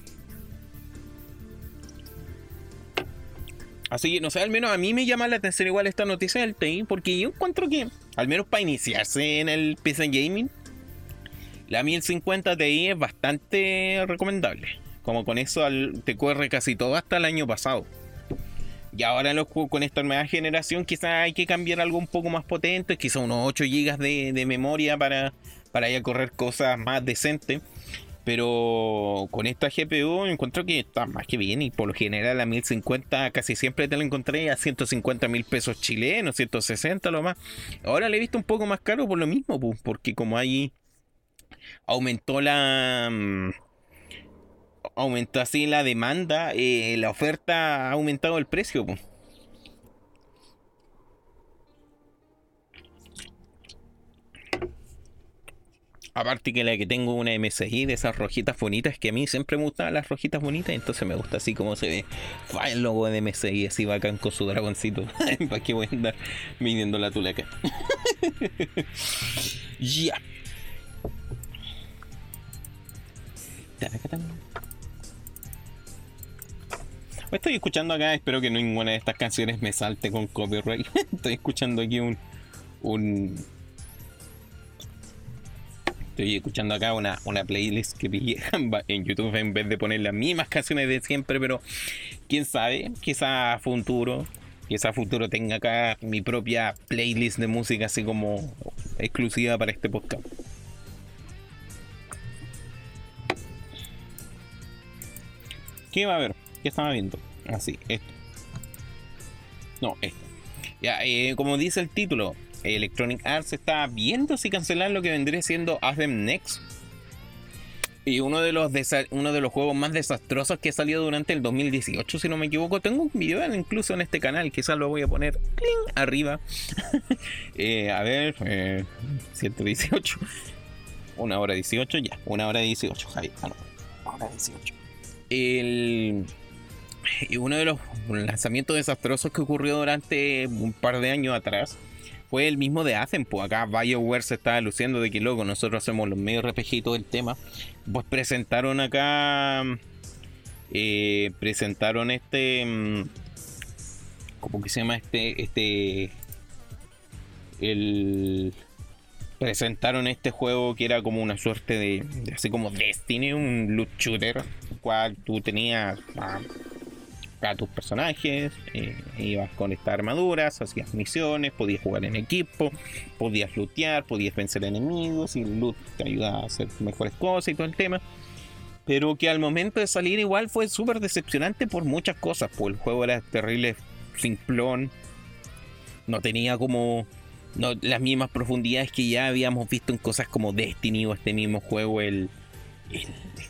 Así que no sé, al menos a mí me llama la atención igual esta noticia del TI, porque yo encuentro que, al menos para iniciarse en el PC Gaming, la 1050 Ti es bastante recomendable. Como con eso te corre casi todo hasta el año pasado. Y ahora con esta nueva generación quizás hay que cambiar algo un poco más potente, quizás unos 8 GB de, memoria para, para ya correr cosas más decentes. Pero con esta GPU encuentro que está más que bien y por lo general la 1050 casi siempre te la encontré a 150 mil pesos chilenos, 160 lo más. Ahora le he visto un poco más caro por lo mismo, porque como hay aumentó la... Aumentó así la demanda, eh, la oferta ha aumentado el precio. Aparte que la que tengo una MSI de esas rojitas bonitas, que a mí siempre me gustaban las rojitas bonitas, entonces me gusta así como se ve el logo de MSI, así bacán con su dragoncito. ¿Para qué voy a andar midiendo la tulaca? ya. Estoy escuchando acá, espero que ninguna de estas canciones me salte con copyright. Estoy escuchando aquí un. un Estoy escuchando acá una, una playlist que pillé en YouTube en vez de poner las mismas canciones de siempre, pero quién sabe, quizá futuro, quizá futuro tenga acá mi propia playlist de música así como exclusiva para este podcast. ¿Qué va a ver? ¿Qué estaba viendo? Así, esto. No, esto. Ya, eh, como dice el título, Electronic Arts está viendo si cancelar lo que vendría siendo Them Next. Y uno de los uno de los juegos más desastrosos que ha salido durante el 2018, si no me equivoco. Tengo un video incluso en este canal, quizás lo voy a poner arriba. Eh, a ver, 118. Eh, una hora 18, ya. Una hora 18, Javi. Ah, una hora 18 el, uno de los lanzamientos desastrosos que ocurrió durante un par de años atrás fue el mismo de Athens. Pues acá BioWare se estaba luciendo de que loco, nosotros hacemos los medios repejitos del tema. Pues presentaron acá. Eh, presentaron este. Mm, ¿cómo que se llama este? Este. El. Presentaron este juego que era como una suerte de, así como Destiny, un loot shooter, cual tú tenías a, tus personajes, eh, ibas con estas armaduras, hacías misiones, podías jugar en equipo, podías lootear, podías vencer enemigos y el loot te ayuda a hacer mejores cosas y todo el tema. Pero que al momento de salir igual fue súper decepcionante por muchas cosas, pues el juego era terrible, simplón, no tenía como las mismas profundidades que ya habíamos visto en cosas como Destiny o este mismo juego, el,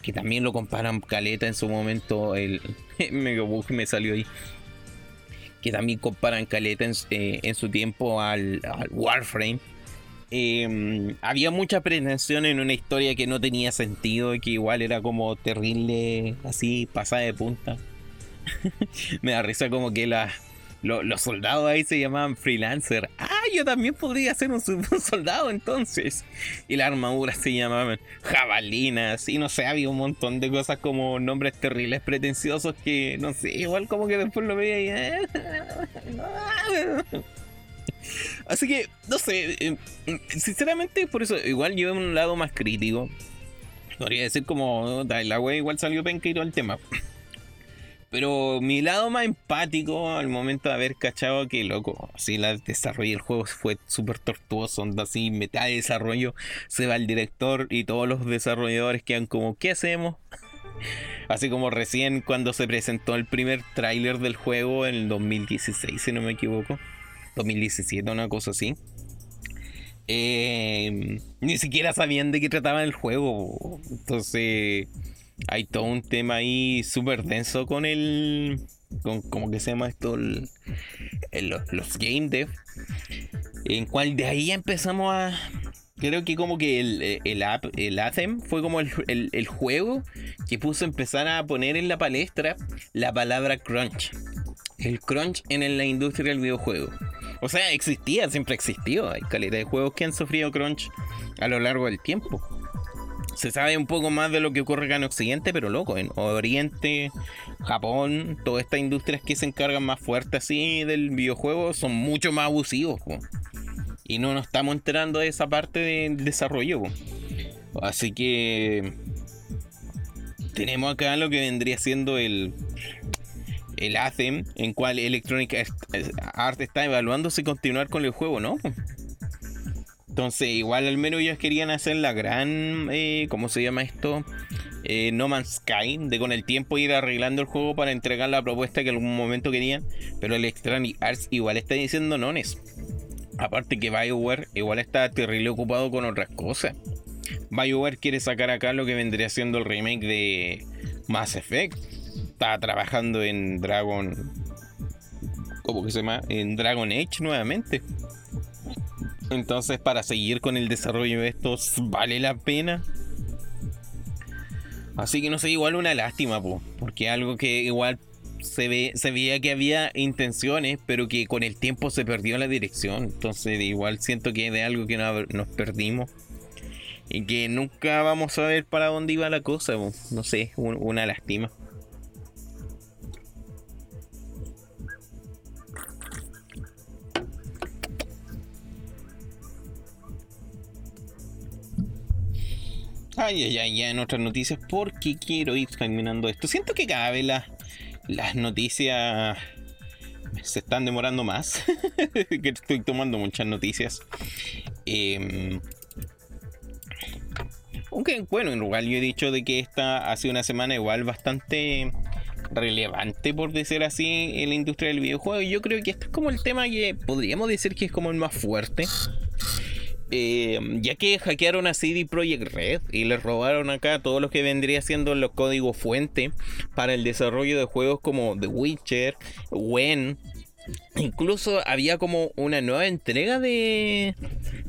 que también lo comparan Caleta en su momento, el mega bug me salió ahí. Que también comparan Caleta en, eh, su tiempo al, al Warframe Em, había mucha pretensión en una historia que no tenía sentido y que igual era como terrible, así, pasada de punta. Me da risa como que los soldados ahí se llamaban freelancer. Ah, yo también podría ser un, soldado entonces. Y las armaduras se llamaban jabalinas. Y no sé, había un montón de cosas como nombres terribles, pretenciosos que, no sé, igual como que después lo veía y... Así que, no sé, eh, sinceramente, por eso, igual en un lado más crítico. Podría decir como, la wea igual salió penca y todo el tema. Pero mi lado más empático al momento de haber cachado que, loco, así el desarrollo del juego fue súper tortuoso, onda así, mitad de desarrollo, se va el director y todos los desarrolladores quedan como, ¿qué hacemos? Así como recién cuando se presentó el primer tráiler del juego en el 2016, si no me equivoco. 2017, una cosa así. Eh, ni siquiera sabían de qué trataba el juego. Entonces, hay todo un tema ahí súper denso con el. Con, ¿Cómo que se llama esto? los, game dev. En cual de ahí empezamos a. Creo que como que el, el, app, el Athem fue como el, juego que puso a empezar a poner en la palestra la palabra crunch. El crunch en la industria del videojuego. O sea, existía, siempre existió. Hay calidad de juegos que han sufrido crunch a lo largo del tiempo. Se sabe un poco más de lo que ocurre acá en Occidente, pero loco, en Oriente, Japón, todas estas industrias que se encargan más fuerte así del videojuego son mucho más abusivos. Y no nos estamos enterando de esa parte del desarrollo. Así que tenemos acá lo que vendría siendo el el ATEM, en cual Electronic Arts está evaluando si continuar con el juego, ¿no? Entonces, igual al menos ellos querían hacer la gran, eh, ¿cómo se llama esto? Eh, no Man's Sky, de con el tiempo ir arreglando el juego para entregar la propuesta que en algún momento querían, pero Electronic Arts igual está diciendo nones. Aparte que BioWare igual está terrible ocupado con otras cosas. BioWare quiere sacar acá lo que vendría siendo el remake de Mass Effect estaba trabajando en Dragon. ¿Cómo que se llama? En Dragon Age nuevamente. Entonces, para seguir con el desarrollo de estos, ¿vale la pena? Así que no sé, igual una lástima, porque algo que igual se, ve, se veía que había intenciones, pero que con el tiempo se perdió la dirección. Entonces, igual siento que es de algo que nos perdimos y que nunca vamos a ver para dónde iba la cosa. No sé, una lástima. Ay, ay, ay, en otras noticias, porque quiero ir terminando esto. Siento que cada vez las noticias se están demorando más. que estoy tomando muchas noticias. Eh, aunque, bueno, en lugar yo he dicho de que esta ha sido una semana igual bastante relevante, por decir así, en la industria del videojuego. Yo creo que este es como el tema que podríamos decir que es como el más fuerte. Eh, ya que hackearon a CD Projekt Red y les robaron acá todo lo que vendría siendo los códigos fuente para el desarrollo de juegos como The Witcher, When. Incluso había como una nueva entrega de,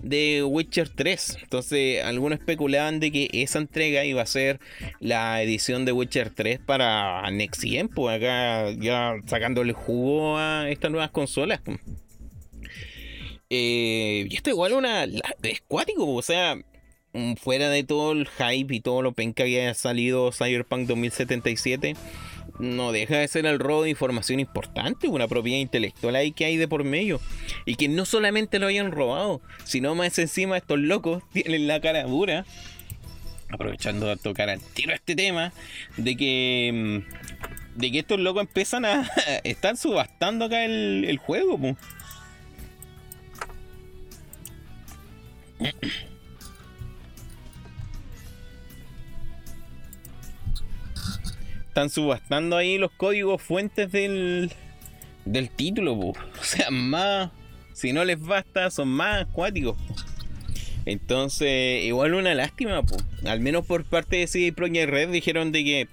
de Witcher 3. Entonces, algunos especulaban de que esa entrega iba a ser la edición de Witcher 3 para Next Gen, pues acá ya sacándole jugo a estas nuevas consolas. Eh, y esto igual una, es cuático, o sea, mm, fuera de todo el hype y todo lo penca que haya salido Cyberpunk 2077, no deja de ser el robo de información importante, una propiedad intelectual ahí que hay de por medio. Y que no solamente lo hayan robado, sino más encima estos locos tienen la cara dura, aprovechando a tocar al tiro este tema, de que, mm, de que estos locos empiezan a... están subastando acá el, el juego. pues. Están subastando ahí los códigos fuentes del, del título, o sea, más, si no les basta, son más acuáticos. Entonces, igual una lástima, al menos por parte de CD Projekt Red dijeron de que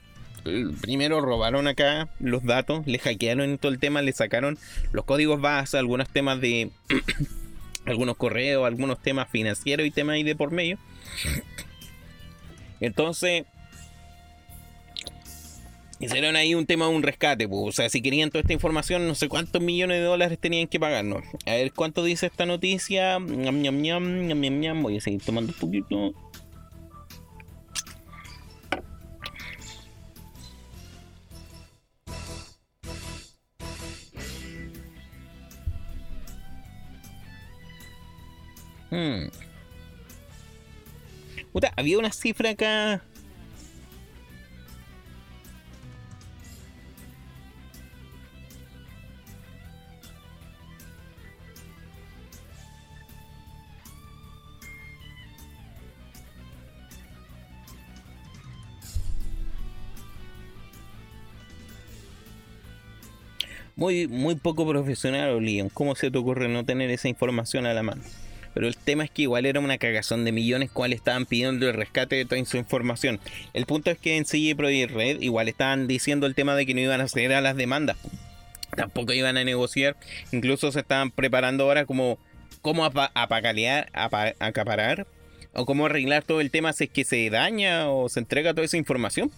eh, primero robaron acá los datos, le hackearon todo el tema, le sacaron los códigos base, algunos temas de algunos correos, algunos temas financieros y temas ahí de por medio. Entonces, Hicieron ahí un tema de un rescate, pues. O sea, si querían toda esta información, no sé cuántos millones de dólares tenían que pagarnos. A ver cuánto dice esta noticia. Voy a seguir tomando un poquito. Hmm. Puta, había una cifra acá Muy, muy poco profesional, Leon. ¿Cómo se te ocurre no tener esa información a la mano? Pero el tema es que igual era una cagazón de millones cuales estaban pidiendo el rescate de toda su información. El punto es que en CG Pro y Red igual estaban diciendo el tema de que no iban a ceder a las demandas. Tampoco iban a negociar. Incluso se estaban preparando ahora como cómo apacalear, acaparar o cómo arreglar todo el tema si es que se daña o se entrega toda esa información.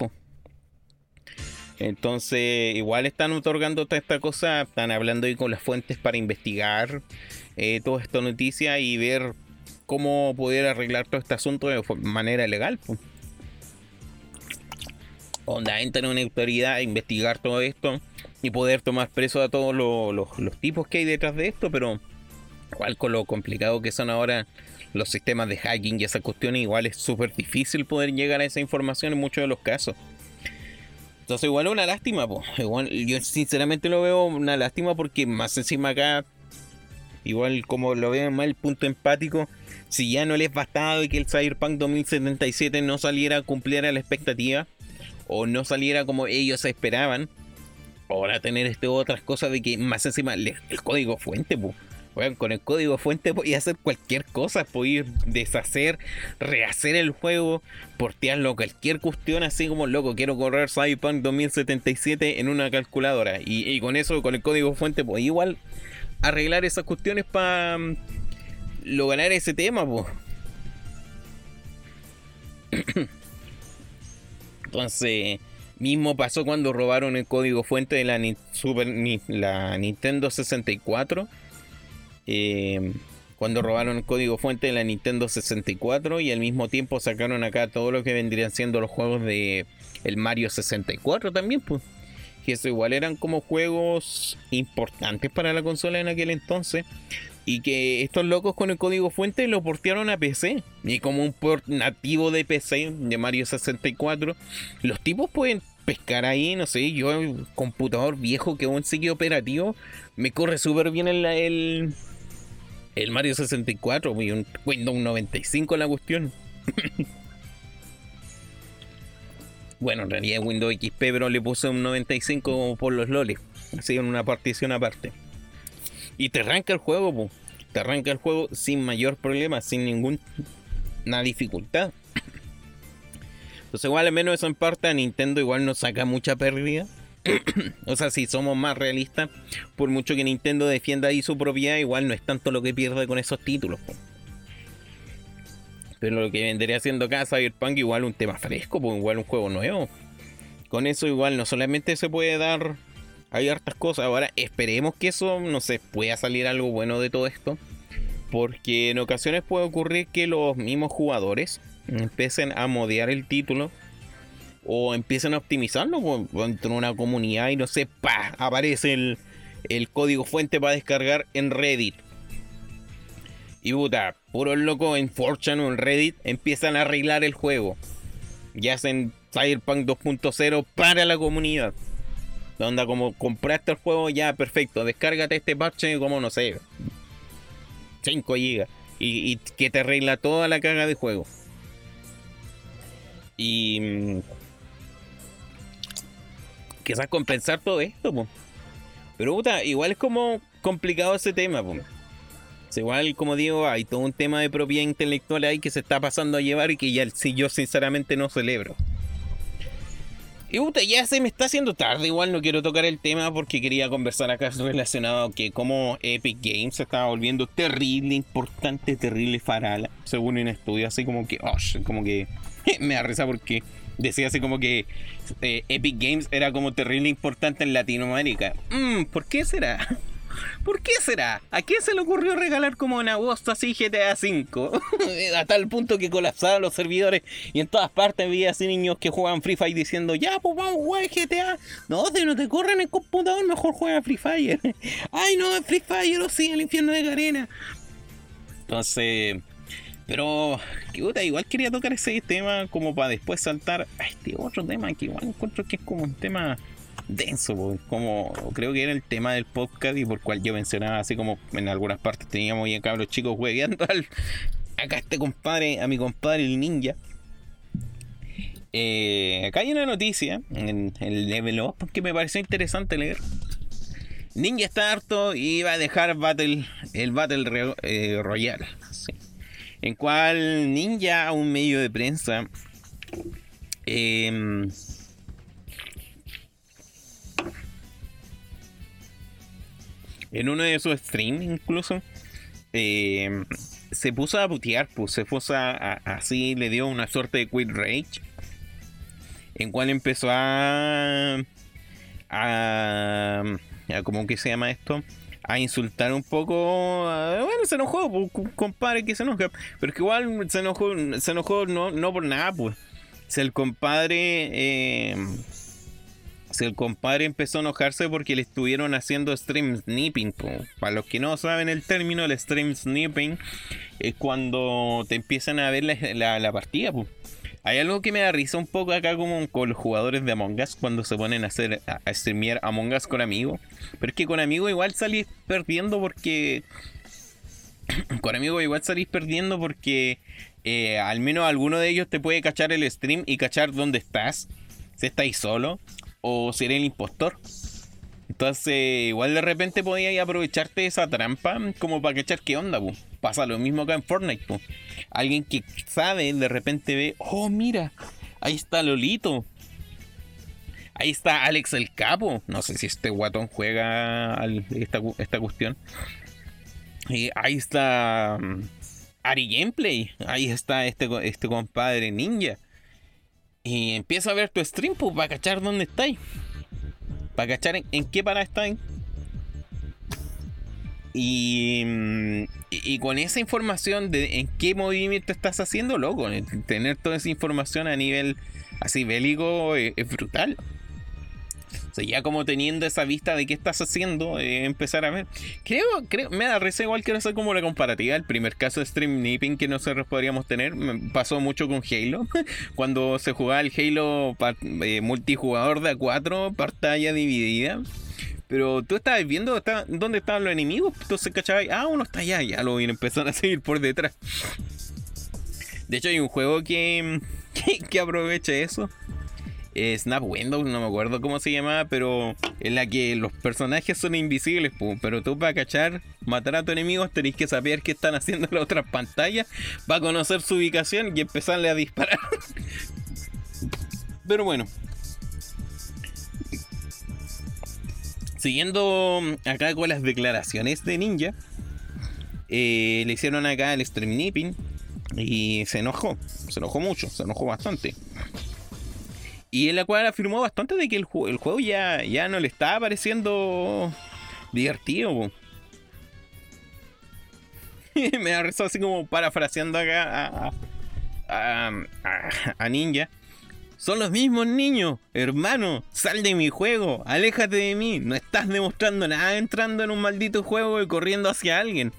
Entonces, igual están otorgando toda esta cosa, están hablando ahí con las fuentes para investigar eh, toda esta noticia y ver cómo poder arreglar todo este asunto de manera legal. Pues. Onda, entra una autoridad a investigar todo esto y poder tomar preso a todos los, tipos que hay detrás de esto, pero igual con lo complicado que son ahora los sistemas de hacking y esa cuestión, igual es súper difícil poder llegar a esa información en muchos de los casos. Entonces igual es una lástima. Igual, yo sinceramente lo veo una lástima porque más encima acá, igual como lo más el punto empático, si ya no les bastaba que el Cyberpunk 2077 no saliera a cumplir a la expectativa, o no saliera como ellos esperaban, ahora tener este otras cosas de que más encima el código fuente, pues bueno, con el código fuente podía hacer cualquier cosa, podía deshacer, rehacer el juego, portearlo, cualquier cuestión, así como loco, quiero correr Cyberpunk 2077 en una calculadora. Y, con eso, con el código fuente, podía igual arreglar esas cuestiones para mm, lograr ese tema, pues. Entonces, mismo pasó cuando robaron el código fuente de la, Super, la Nintendo 64 eh, cuando robaron el código fuente de la Nintendo 64 y al mismo tiempo sacaron acá todo lo que vendrían siendo los juegos de el Mario 64 también, pues. Que eso igual eran como juegos importantes para la consola en aquel entonces. Y que estos locos con el código fuente lo portearon a PC. Y como un port nativo de PC de Mario 64, los tipos pueden pescar ahí, no sé, yo computador viejo que aún sigue operativo, me corre súper bien el, el Mario 64 y un Windows 95 la cuestión. bueno, en realidad Windows XP, pero le puse un 95 por los loles. Así en una partición aparte. Y te arranca el juego, te arranca el juego sin mayor problema, sin ninguna dificultad. Entonces igual al menos eso en parte a Nintendo igual nos saca mucha pérdida. o sea, si somos más realistas, por mucho que Nintendo defienda ahí su propiedad, igual no es tanto lo que pierde con esos títulos. Pero lo que vendría siendo acá Cyberpunk igual un tema fresco, pues igual un juego nuevo. Con eso igual no solamente se puede dar, hay hartas cosas. Ahora esperemos que eso, no sé, pueda salir algo bueno de todo esto. Porque en ocasiones puede ocurrir que los mismos jugadores empiecen a modear el título o empiezan a optimizarlo dentro de una comunidad y no sé, pa, aparece el, el código fuente para descargar en Reddit. Y puta, puros locos en Fortune o en Reddit empiezan a arreglar el juego. Y hacen Cyberpunk 2.0 para la comunidad. Donde como compraste el juego, ya perfecto, descárgate este parche como no sé, 5 GB. Y, que te arregla toda la caga de juego. Y mm, quizás compensar todo esto, pero puta, igual es como complicado ese tema, pues. Igual, como digo, hay todo un tema de propiedad intelectual ahí que se está pasando a llevar y que ya sí, yo sinceramente no celebro. Y puta, ya se me está haciendo tarde, igual no quiero tocar el tema porque quería conversar acá relacionado a que como Epic Games se estaba volviendo terrible, importante, terrible farala, según un estudio, así como que, oh, como que me da risa porque decía así como que eh, Epic Games era como terrible importante en Latinoamérica. Mm, ¿Por qué será? ¿Por qué será? ¿A quién se le ocurrió regalar como en agosto así GTA V? a tal punto que colapsaban los servidores y en todas partes había así niños que juegan Free Fire diciendo, ya, pues vamos a jugar GTA. No, si no te corren en computador, mejor juega Free Fire. Ay, no, Free Fire, o sí, el infierno de Garena. Entonces, pero, igual quería tocar ese tema como para después saltar a este otro tema que igual encuentro que es como un tema denso, como creo que era el tema del podcast y por cual yo mencionaba así como en algunas partes teníamos ya cabros chicos hueveando al acá este compadre, a mi compadre el ninja. Eh, acá hay una noticia en el Level Up que me pareció interesante leer. Ninja está harto y va a dejar Battle, el Battle eh, Royale. En cual Ninja, un medio de prensa, eh, en uno de sus streams incluso, eh, se puso a putear, pues se puso a, así, le dio una suerte de quit rage, en cual empezó a, a, a ¿cómo que se llama esto? A insultar un poco, bueno, se enojó, pues, compadre que se enoja, pero es que igual se enojó, se enojó no, no por nada, pues, si el compadre... Eh, si el compadre empezó a enojarse porque le estuvieron haciendo stream snipping. Para los que no saben el término, el stream snipping es cuando te empiezan a ver la, partida. Hay algo que me da risa un poco acá como con los jugadores de Among Us cuando se ponen a hacer a, streamear Among Us con amigos. Pero es que con amigos igual salís perdiendo porque... con amigos igual salís perdiendo porque eh, al menos alguno de ellos te puede cachar el stream y cachar dónde estás. Si estáis solo o si el impostor. Entonces, igual de repente podías aprovecharte de esa trampa como para que echar qué onda, pu. Pasa lo mismo acá en Fortnite, pu. Alguien que sabe, de repente ve, oh, mira, ahí está Lolito. Ahí está Alex el Capo. No sé si este guatón juega esta, esta, cuestión. Ahí está mm, Ari Gameplay. Ahí está este, este compadre ninja. Y empieza a ver tu stream, pues, para cachar dónde estáis. Para cachar en, qué parada estáis. Y, con esa información de en qué movimiento estás haciendo, loco, tener toda esa información a nivel así bélico es brutal. O sea, ya como teniendo esa vista de qué estás haciendo, eh, empezar a ver. Creo, creo, me da risa igual quiero hacer como la comparativa. El primer caso de stream nipping que nosotros podríamos tener pasó mucho con Halo. Cuando se jugaba el Halo eh, multijugador de A4, pantalla dividida. Pero tú estabas viendo dónde estaban los enemigos. Entonces, ¿cachai? Ah, uno está allá, ya lo empezaron a seguir por detrás. De hecho, hay un juego que, que aprovecha eso. Snap Windows, no me acuerdo cómo se llamaba, pero en la que los personajes son invisibles, pero tú para cachar, matar a tus enemigos tenés que saber qué están haciendo en la otra pantalla, para conocer su ubicación y empezarle a disparar. pero bueno. Siguiendo acá con las declaraciones de Ninja, eh, le hicieron acá el stream nipping y se enojó, se enojó mucho, se enojó bastante. Y en la cual afirmó bastante de que el, el juego ya, ya no le estaba pareciendo divertido. Me da así como parafraseando acá a, a, Ninja. Son los mismos niños. Hermano, sal de mi juego. Aléjate de mí. No estás demostrando nada entrando en un maldito juego y corriendo hacia alguien.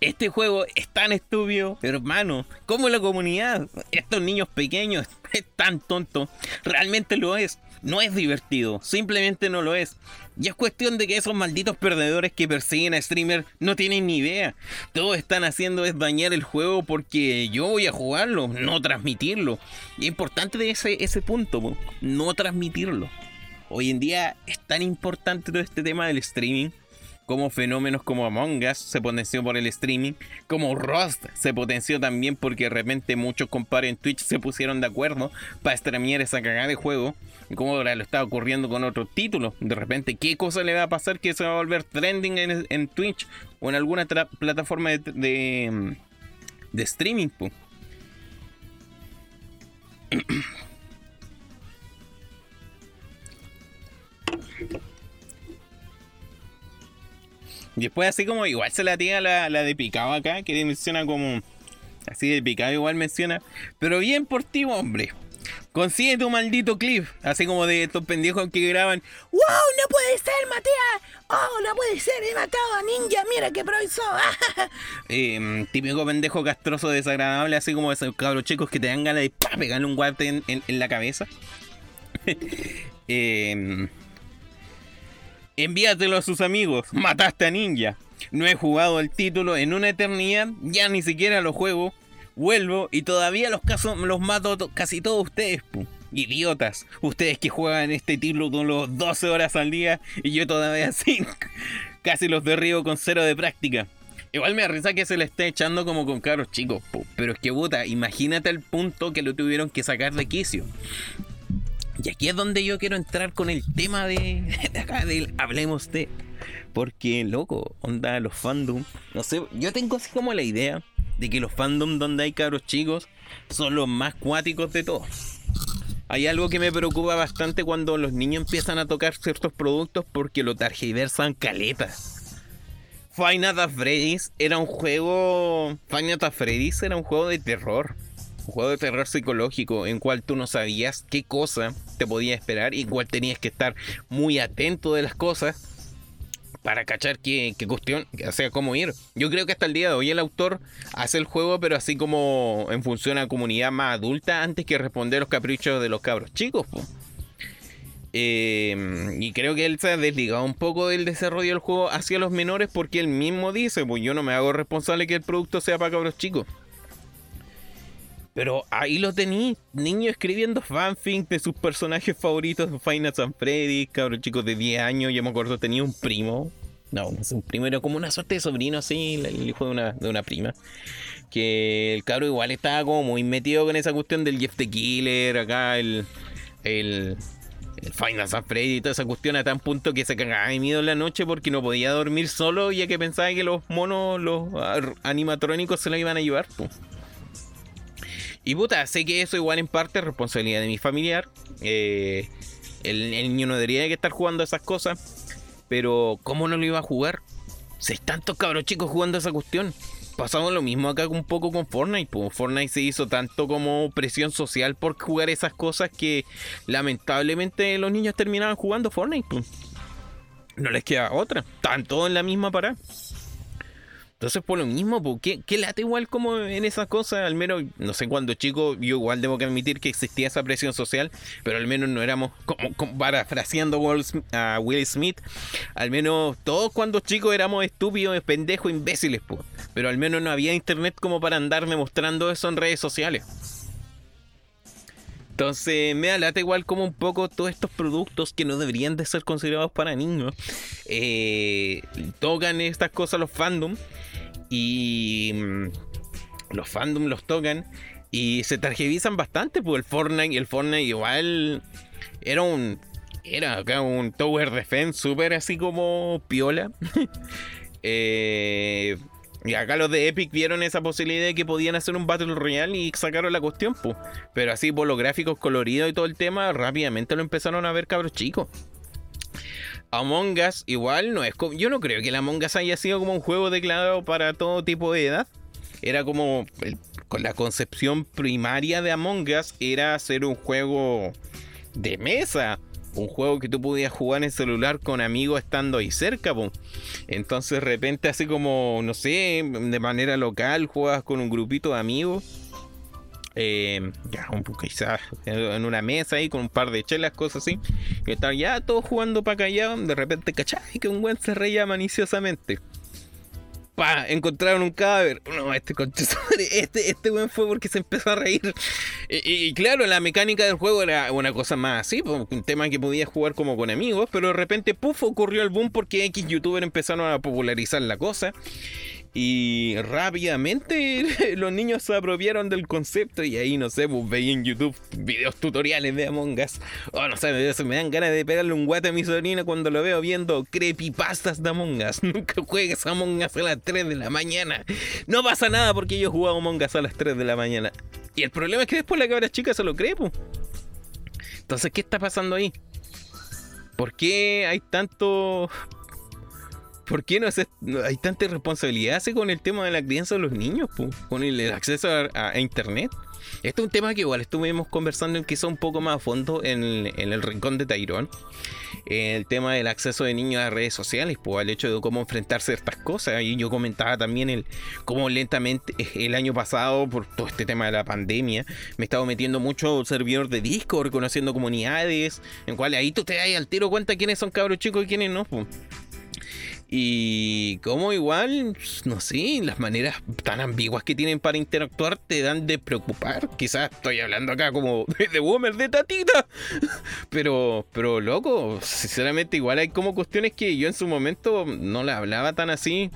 Este juego es tan estúpido, hermano. Como la comunidad, estos niños pequeños, es tan tonto. Realmente lo es. No es divertido, simplemente no lo es. Y es cuestión de que esos malditos perdedores que persiguen a streamer no tienen ni idea. Todo están haciendo es dañar el juego porque yo voy a jugarlo, no transmitirlo. Y es importante ese, ese punto, no transmitirlo. Hoy en día es tan importante todo este tema del streaming como fenómenos como Among Us se potenció por el streaming, como Rust se potenció también porque de repente muchos compadres en Twitch se pusieron de acuerdo para streamear esa cagada de juego, y como ahora lo está ocurriendo con otros títulos. De repente, ¿qué cosa le va a pasar que se va a volver trending en, Twitch o en alguna plataforma de, de, streaming? Después así como igual se la tira la, la de picado acá, que menciona como... Así de picado igual menciona. Pero bien por ti, hombre. Consigue tu maldito clip. Así como de estos pendejos que graban. ¡Wow! ¡No puede ser, Matea! ¡Oh, no puede ser! ¡He matado a Ninja! ¡Mira qué pro eh, típico pendejo castroso desagradable. Así como esos cabros chicos que te dan ganas de pegarle un guante en, en la cabeza. eh, Envíatelo a sus amigos. Mataste a Ninja. No he jugado el título en una eternidad. Ya ni siquiera lo juego. Vuelvo y todavía los los mato casi todos ustedes. Idiotas. Ustedes que juegan este título con los 12 horas al día y yo todavía así. casi los derribo con cero de práctica. Igual me risa que se le esté echando como con caros chicos, pero es que puta, imagínate el punto que lo tuvieron que sacar de quicio. Y aquí es donde yo quiero entrar con el tema de, acá, del hablemos de. Porque, loco, onda, los fandom. No sé, yo tengo así como la idea de que los fandom donde hay cabros chicos son los más cuáticos de todos. Hay algo que me preocupa bastante cuando los niños empiezan a tocar ciertos productos porque lo targiversan caletas. Final Freddy's era un juego. Final Freddy's era un juego de terror juego de terror psicológico en cual tú no sabías qué cosa te podía esperar y cual tenías que estar muy atento de las cosas para cachar qué, cuestión, o sea, cómo ir. Yo creo que hasta el día de hoy el autor hace el juego, pero así como en función a comunidad más adulta, antes que responder los caprichos de los cabros chicos. Em, y creo que él se ha desligado un poco del desarrollo del juego hacia los menores porque él mismo dice, pues yo no me hago responsable que el producto sea para cabros chicos. Pero ahí lo tení, niño escribiendo fanfic de sus personajes favoritos de Final San Freddy, cabrón chicos de 10 años, yo me acuerdo tenía un primo. No, un primo, era como una suerte de sobrino así, el hijo de una, de una prima. Que el cabro igual estaba como muy metido con esa cuestión del Jeff the Killer, acá el, el, el Final San Freddy y toda esa cuestión a tan punto que se cagaba de miedo en la noche porque no podía dormir solo ya que pensaba que los monos, los animatrónicos se lo iban a llevar. Pues. Y puta, sé que eso igual en parte es responsabilidad de mi familiar. Eh, el, niño no debería que estar jugando esas cosas. Pero, ¿cómo no lo iba a jugar? Si hay tantos cabros chicos jugando esa cuestión. Pasamos lo mismo acá un poco con Fortnite. Pues Fortnite se hizo tanto como presión social por jugar esas cosas que lamentablemente los niños terminaban jugando Fortnite. Pues. No les queda otra. Están todos en la misma parada. Entonces, por lo mismo, ¿qué, ¿qué, late igual como en esas cosas? Al menos, no sé cuándo chico, yo igual debo que admitir que existía esa presión social, pero al menos no éramos, como, parafraseando a Will Smith, al menos todos cuando chicos éramos estúpidos, pendejos, imbéciles, pues. pero al menos no había internet como para andar demostrando eso en redes sociales. Entonces me da lata igual como un poco todos estos productos que no deberían de ser considerados para niños. Eh, tocan estas cosas los fandoms y mm, los fandom los tocan y se tarjevizan bastante, pues el Fortnite, el Fortnite igual era un era acá un tower defense súper así como piola. eh, y acá los de Epic vieron esa posibilidad de que podían hacer un Battle Royale y sacaron la cuestión, pues. Pero así por los gráficos coloridos y todo el tema, rápidamente lo empezaron a ver cabros chicos. Among Us igual no es como, yo no creo que el Among Us haya sido como un juego declarado para todo tipo de edad. Era como con la concepción primaria de Among Us era hacer un juego de mesa. Un juego que tú podías jugar en celular con amigos estando ahí cerca, Entonces de repente así como, no sé, de manera local juegas con un grupito de amigos. Ya, quizás en una mesa ahí con un par de chelas, cosas así. Y estar ya todos jugando para allá. De repente, ¿cachai? Que un buen se reía maliciosamente encontraron un cadáver. No, este este, este buen fue porque se empezó a reír. Y, claro, la mecánica del juego era una cosa más así, un tema que podía jugar como con amigos, pero de repente, puff, ocurrió el boom porque X youtubers empezaron a popularizar la cosa. Y rápidamente los niños se apropiaron del concepto y ahí, no sé, pues veía en YouTube videos tutoriales de Among Us. Oh, no sé, me, dan ganas de pegarle un guate a mi sobrina cuando lo veo viendo creepypastas de Among Us. Nunca juegues Among Us a las 3 de la mañana. No pasa nada porque yo jugaba Among Us a las 3 de la mañana. Y el problema es que después la cabra chica se lo cree, pues. Entonces, ¿qué está pasando ahí? ¿Por qué hay tanto ¿Por qué no, hay tanta responsabilidad con el tema de la crianza de los niños, con el, acceso a, Internet? Este es un tema que igual estuvimos conversando en quizá un poco más a fondo en, el rincón de Tyrone. El tema del acceso de niños a redes sociales, pues el hecho de cómo enfrentar ciertas cosas. Y yo comentaba también el cómo lentamente eh, el año pasado, por todo este tema de la pandemia, me he estado metiendo mucho servidor de Discord, conociendo comunidades, en cuales ahí tú te das al tiro cuenta quiénes son cabros chicos y quiénes no. Pues. Y como igual, no sé, las maneras tan ambiguas que tienen para interactuar te dan de preocupar. Quizás estoy hablando acá como de, boomer de tatita. Pero, pero loco, sinceramente igual hay como cuestiones que yo en su momento no le hablaba tan así.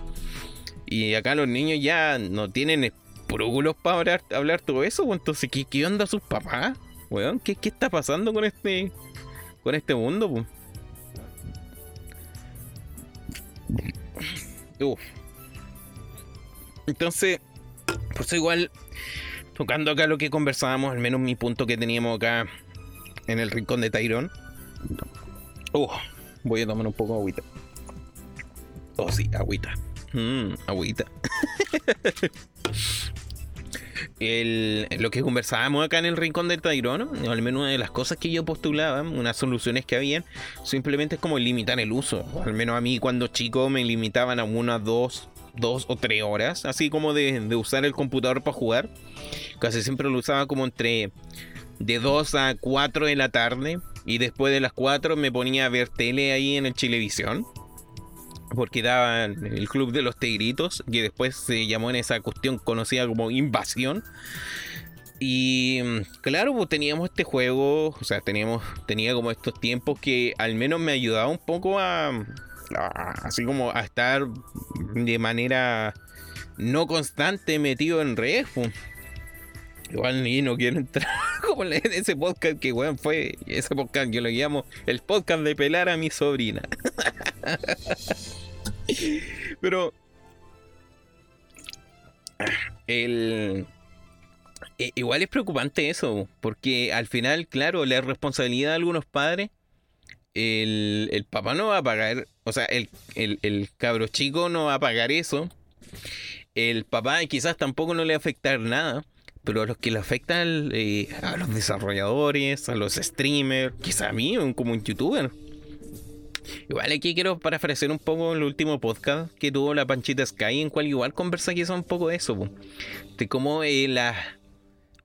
Y acá los niños ya no tienen prúgulos para hablar, todo eso. Pues, entonces, ¿qué, qué onda sus papás? ¿qué, ¿qué está pasando con este, con este mundo? Pues? Entonces, por eso igual, tocando acá lo que conversábamos, al menos mi punto que teníamos acá en el rincón de Tyrone. voy a tomar un poco de agüita. Oh, sí, agüita. Mmm, agüita. lo que conversábamos acá en el rincón del Tyrone, al menos una de las cosas que yo postulaba, unas soluciones que habían, simplemente es como limitar el uso. Al menos a mí cuando chico me limitaban a unas dos, dos o tres horas, así como de, usar el computador para jugar. Casi siempre lo usaba como entre de 2 a 4 de la tarde y después de las 4 me ponía a ver tele ahí en el Chilevisión porque daban el club de los tigritos, que después se llamó en esa cuestión conocida como invasión. Y mm, claro, pues teníamos este juego, o sea, teníamos, tenía como estos tiempos que al menos me ayudaba un poco a, así como a estar de manera no constante metido en redes. Pues. Igual ni no quiero entrar como en ese podcast que weón fue, ese podcast yo lo llamo el podcast de pelar a mi sobrina. Pero. El. Igual es preocupante eso, porque al final, claro, la responsabilidad de algunos padres, el, el papá no va a pagar, o sea, el, el, cabro chico no va a pagar eso, el papá quizás tampoco no le va a afectar nada, pero a los que le afectan eh, a los desarrolladores, a los streamers, quizás a mí como un youtuber, Igual aquí quiero parafrasear un poco el último podcast que tuvo la Panchita Sky, en cual igual conversa quizá un poco de eso, de cómo eh,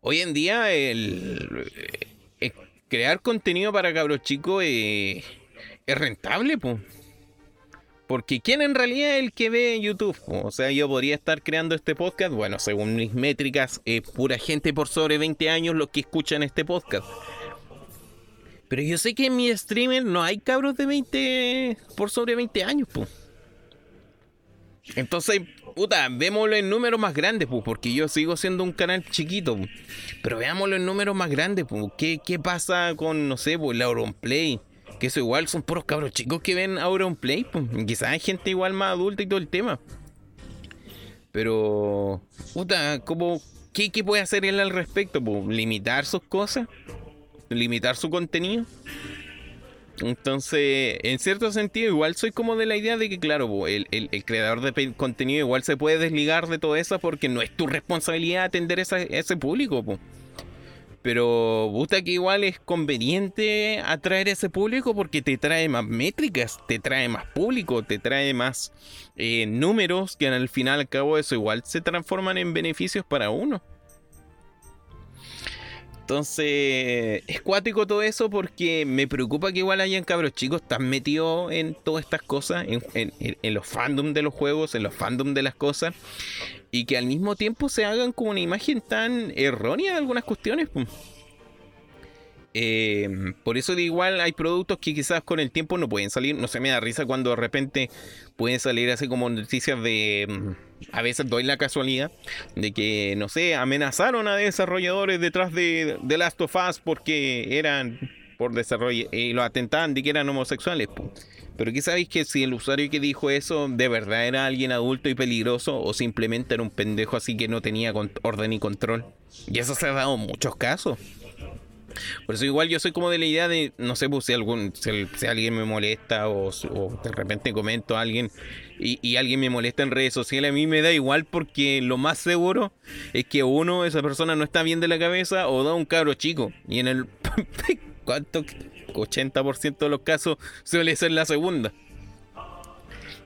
hoy en día el, eh, crear contenido para cabros chicos eh, es rentable, pues. Porque ¿quién en realidad es el que ve YouTube? O sea, yo podría estar creando este podcast. Bueno, según mis métricas, es pura gente por sobre 20 años los que escuchan este podcast. Pero yo sé que en mi streamer no hay cabros de 20 por sobre 20 años, pues. Entonces, puta, vémoslo en números más grandes, pues, porque yo sigo siendo un canal chiquito. Pero veámoslo en números más grandes, pues. ¿Qué, ¿Qué, pasa con, no sé, pues, la Auronplay? Que eso igual son puros cabros chicos que ven Auronplay, pues. Quizás hay gente igual más adulta y todo el tema. Pero, puta, ¿cómo, qué, ¿qué puede hacer él al respecto? Pues, limitar sus cosas limitar su contenido. Entonces, en cierto sentido, igual soy como de la idea de que, claro, el, creador de contenido igual se puede desligar de todo eso porque no es tu responsabilidad atender a ese público. Pero gusta que igual es conveniente atraer a ese público porque te trae más métricas, te trae más público, te trae más eh, números que al final al cabo eso igual se transforman en beneficios para uno. Entonces, es cuático todo eso porque me preocupa que igual hayan cabros chicos tan metidos en todas estas cosas, en, los fandom de los juegos, en los fandom de las cosas, y que al mismo tiempo se hagan como una imagen tan errónea de algunas cuestiones. Eh, por eso de igual hay productos que quizás con el tiempo no pueden salir. No se me da risa cuando de repente pueden salir así como noticias de... Mm, a veces doy la casualidad de que, no sé, amenazaron a desarrolladores detrás de, de Last of Us porque eran por desarrollo y lo atentaban de que eran homosexuales. Pero ¿qué sabéis que si el usuario que dijo eso de verdad era alguien adulto y peligroso o simplemente era un pendejo así que no tenía orden y control? Y eso se ha dado en muchos casos. Por eso igual yo soy como de la idea de, no sé, pues si, algún, si, alguien me molesta o, de repente comento a alguien y, alguien me molesta en redes sociales, a mí me da igual porque lo más seguro es que uno, esa persona no está bien de la cabeza o da un cabro chico. Y en el... ¿Cuánto? 80% de los casos suele ser la segunda.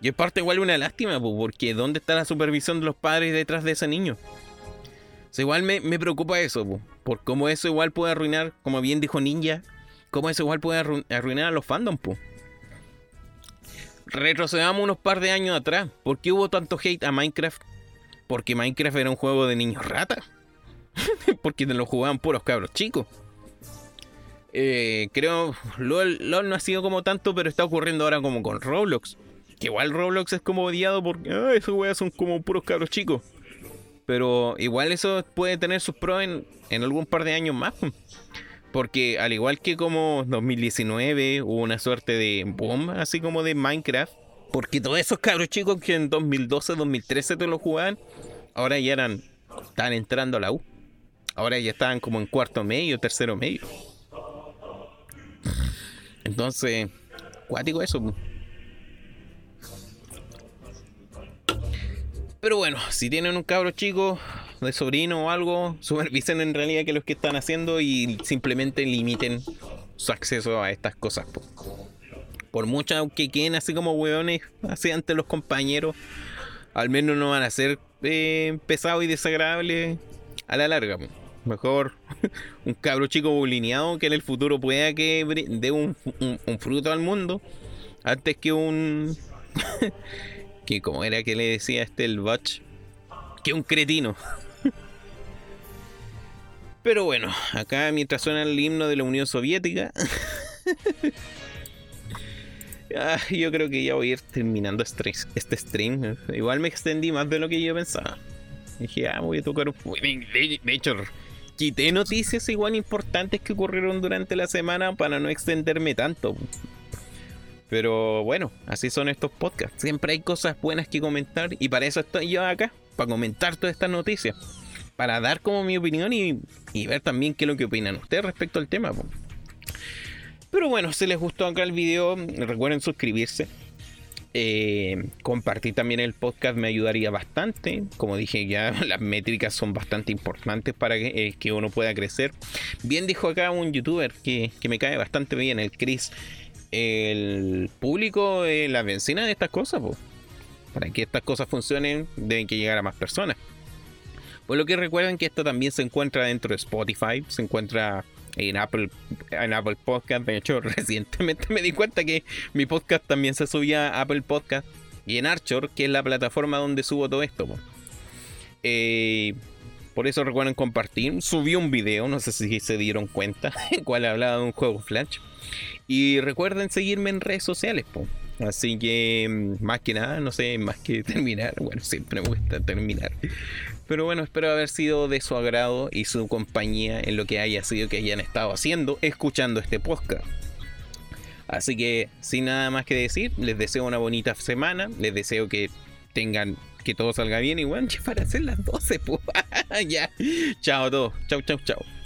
Y es parte igual una lástima, pues, porque ¿dónde está la supervisión de los padres detrás de ese niño? igual me, preocupa eso, por cómo eso igual puede arruinar, como bien dijo Ninja, cómo eso igual puede arruinar a los fandoms. Retrocedamos unos par de años atrás. ¿Por qué hubo tanto hate a Minecraft? Porque Minecraft era un juego de niños rata. Porque lo jugaban puros cabros chicos. Eh, creo LOL, LOL, no ha sido como tanto, pero está ocurriendo ahora como con Roblox. Que igual Roblox es como odiado porque ah, esos weas son como puros cabros chicos. Pero igual eso puede tener sus pros en, algún par de años más. Porque al igual que como 2019 hubo una suerte de boom, así como de Minecraft. Porque todos esos cabros chicos que en 2012, 2013 te lo jugaban, ahora ya eran, estaban entrando a la U. Ahora ya estaban como en cuarto medio, tercero medio. Entonces, cuático eso. Pero bueno, si tienen un cabro chico de sobrino o algo, supervisen en realidad que los que están haciendo y simplemente limiten su acceso a estas cosas. Por mucho que queden así como hueones, así ante los compañeros, al menos no van a ser eh, pesados y desagradables a la larga. Mejor un cabro chico bulineado que en el futuro pueda que dé un fruto al mundo antes que un que como era que le decía este el Butch, que un cretino. Pero bueno, acá mientras suena el himno de la Unión Soviética, ah, yo creo que ya voy a ir terminando este, este stream. Igual me extendí más de lo que yo pensaba. Dije, ah, voy a tocar un... De hecho, quité noticias igual importantes que ocurrieron durante la semana para no extenderme tanto. Pero bueno, así son estos podcasts. Siempre hay cosas buenas que comentar y para eso estoy yo acá, para comentar todas estas noticias. Para dar como mi opinión y, ver también qué es lo que opinan ustedes respecto al tema. Pero bueno, si les gustó acá el video, recuerden suscribirse. Eh, compartir también el podcast me ayudaría bastante. Como dije ya, las métricas son bastante importantes para que, eh, que uno pueda crecer. Bien dijo acá un youtuber que, que me cae bastante bien, el Chris el público es la benzina de estas cosas. Para que estas cosas funcionen, deben que llegar a más personas. Por lo que recuerden que esto también se encuentra dentro de Spotify, se encuentra en Apple, en Apple Podcast. De hecho, recientemente me di cuenta que mi podcast también se subía a Apple Podcast y en Archer, que es la plataforma donde subo todo esto. Eh, por eso recuerden compartir. Subí un video, no sé si se dieron cuenta, el cual hablaba de un juego Flash. Y recuerden seguirme en redes sociales. Así que, mm, más que nada, no sé, más que terminar. Bueno, siempre me gusta terminar. Pero bueno, espero haber sido de su agrado y su compañía en lo que haya sido que hayan estado haciendo, escuchando este podcast. Así que, sin nada más que decir, les deseo una bonita semana. Les deseo que tengan que todo salga bien y para hacer las 12, pues. ya. Chao a todos. Chao, chao, chao.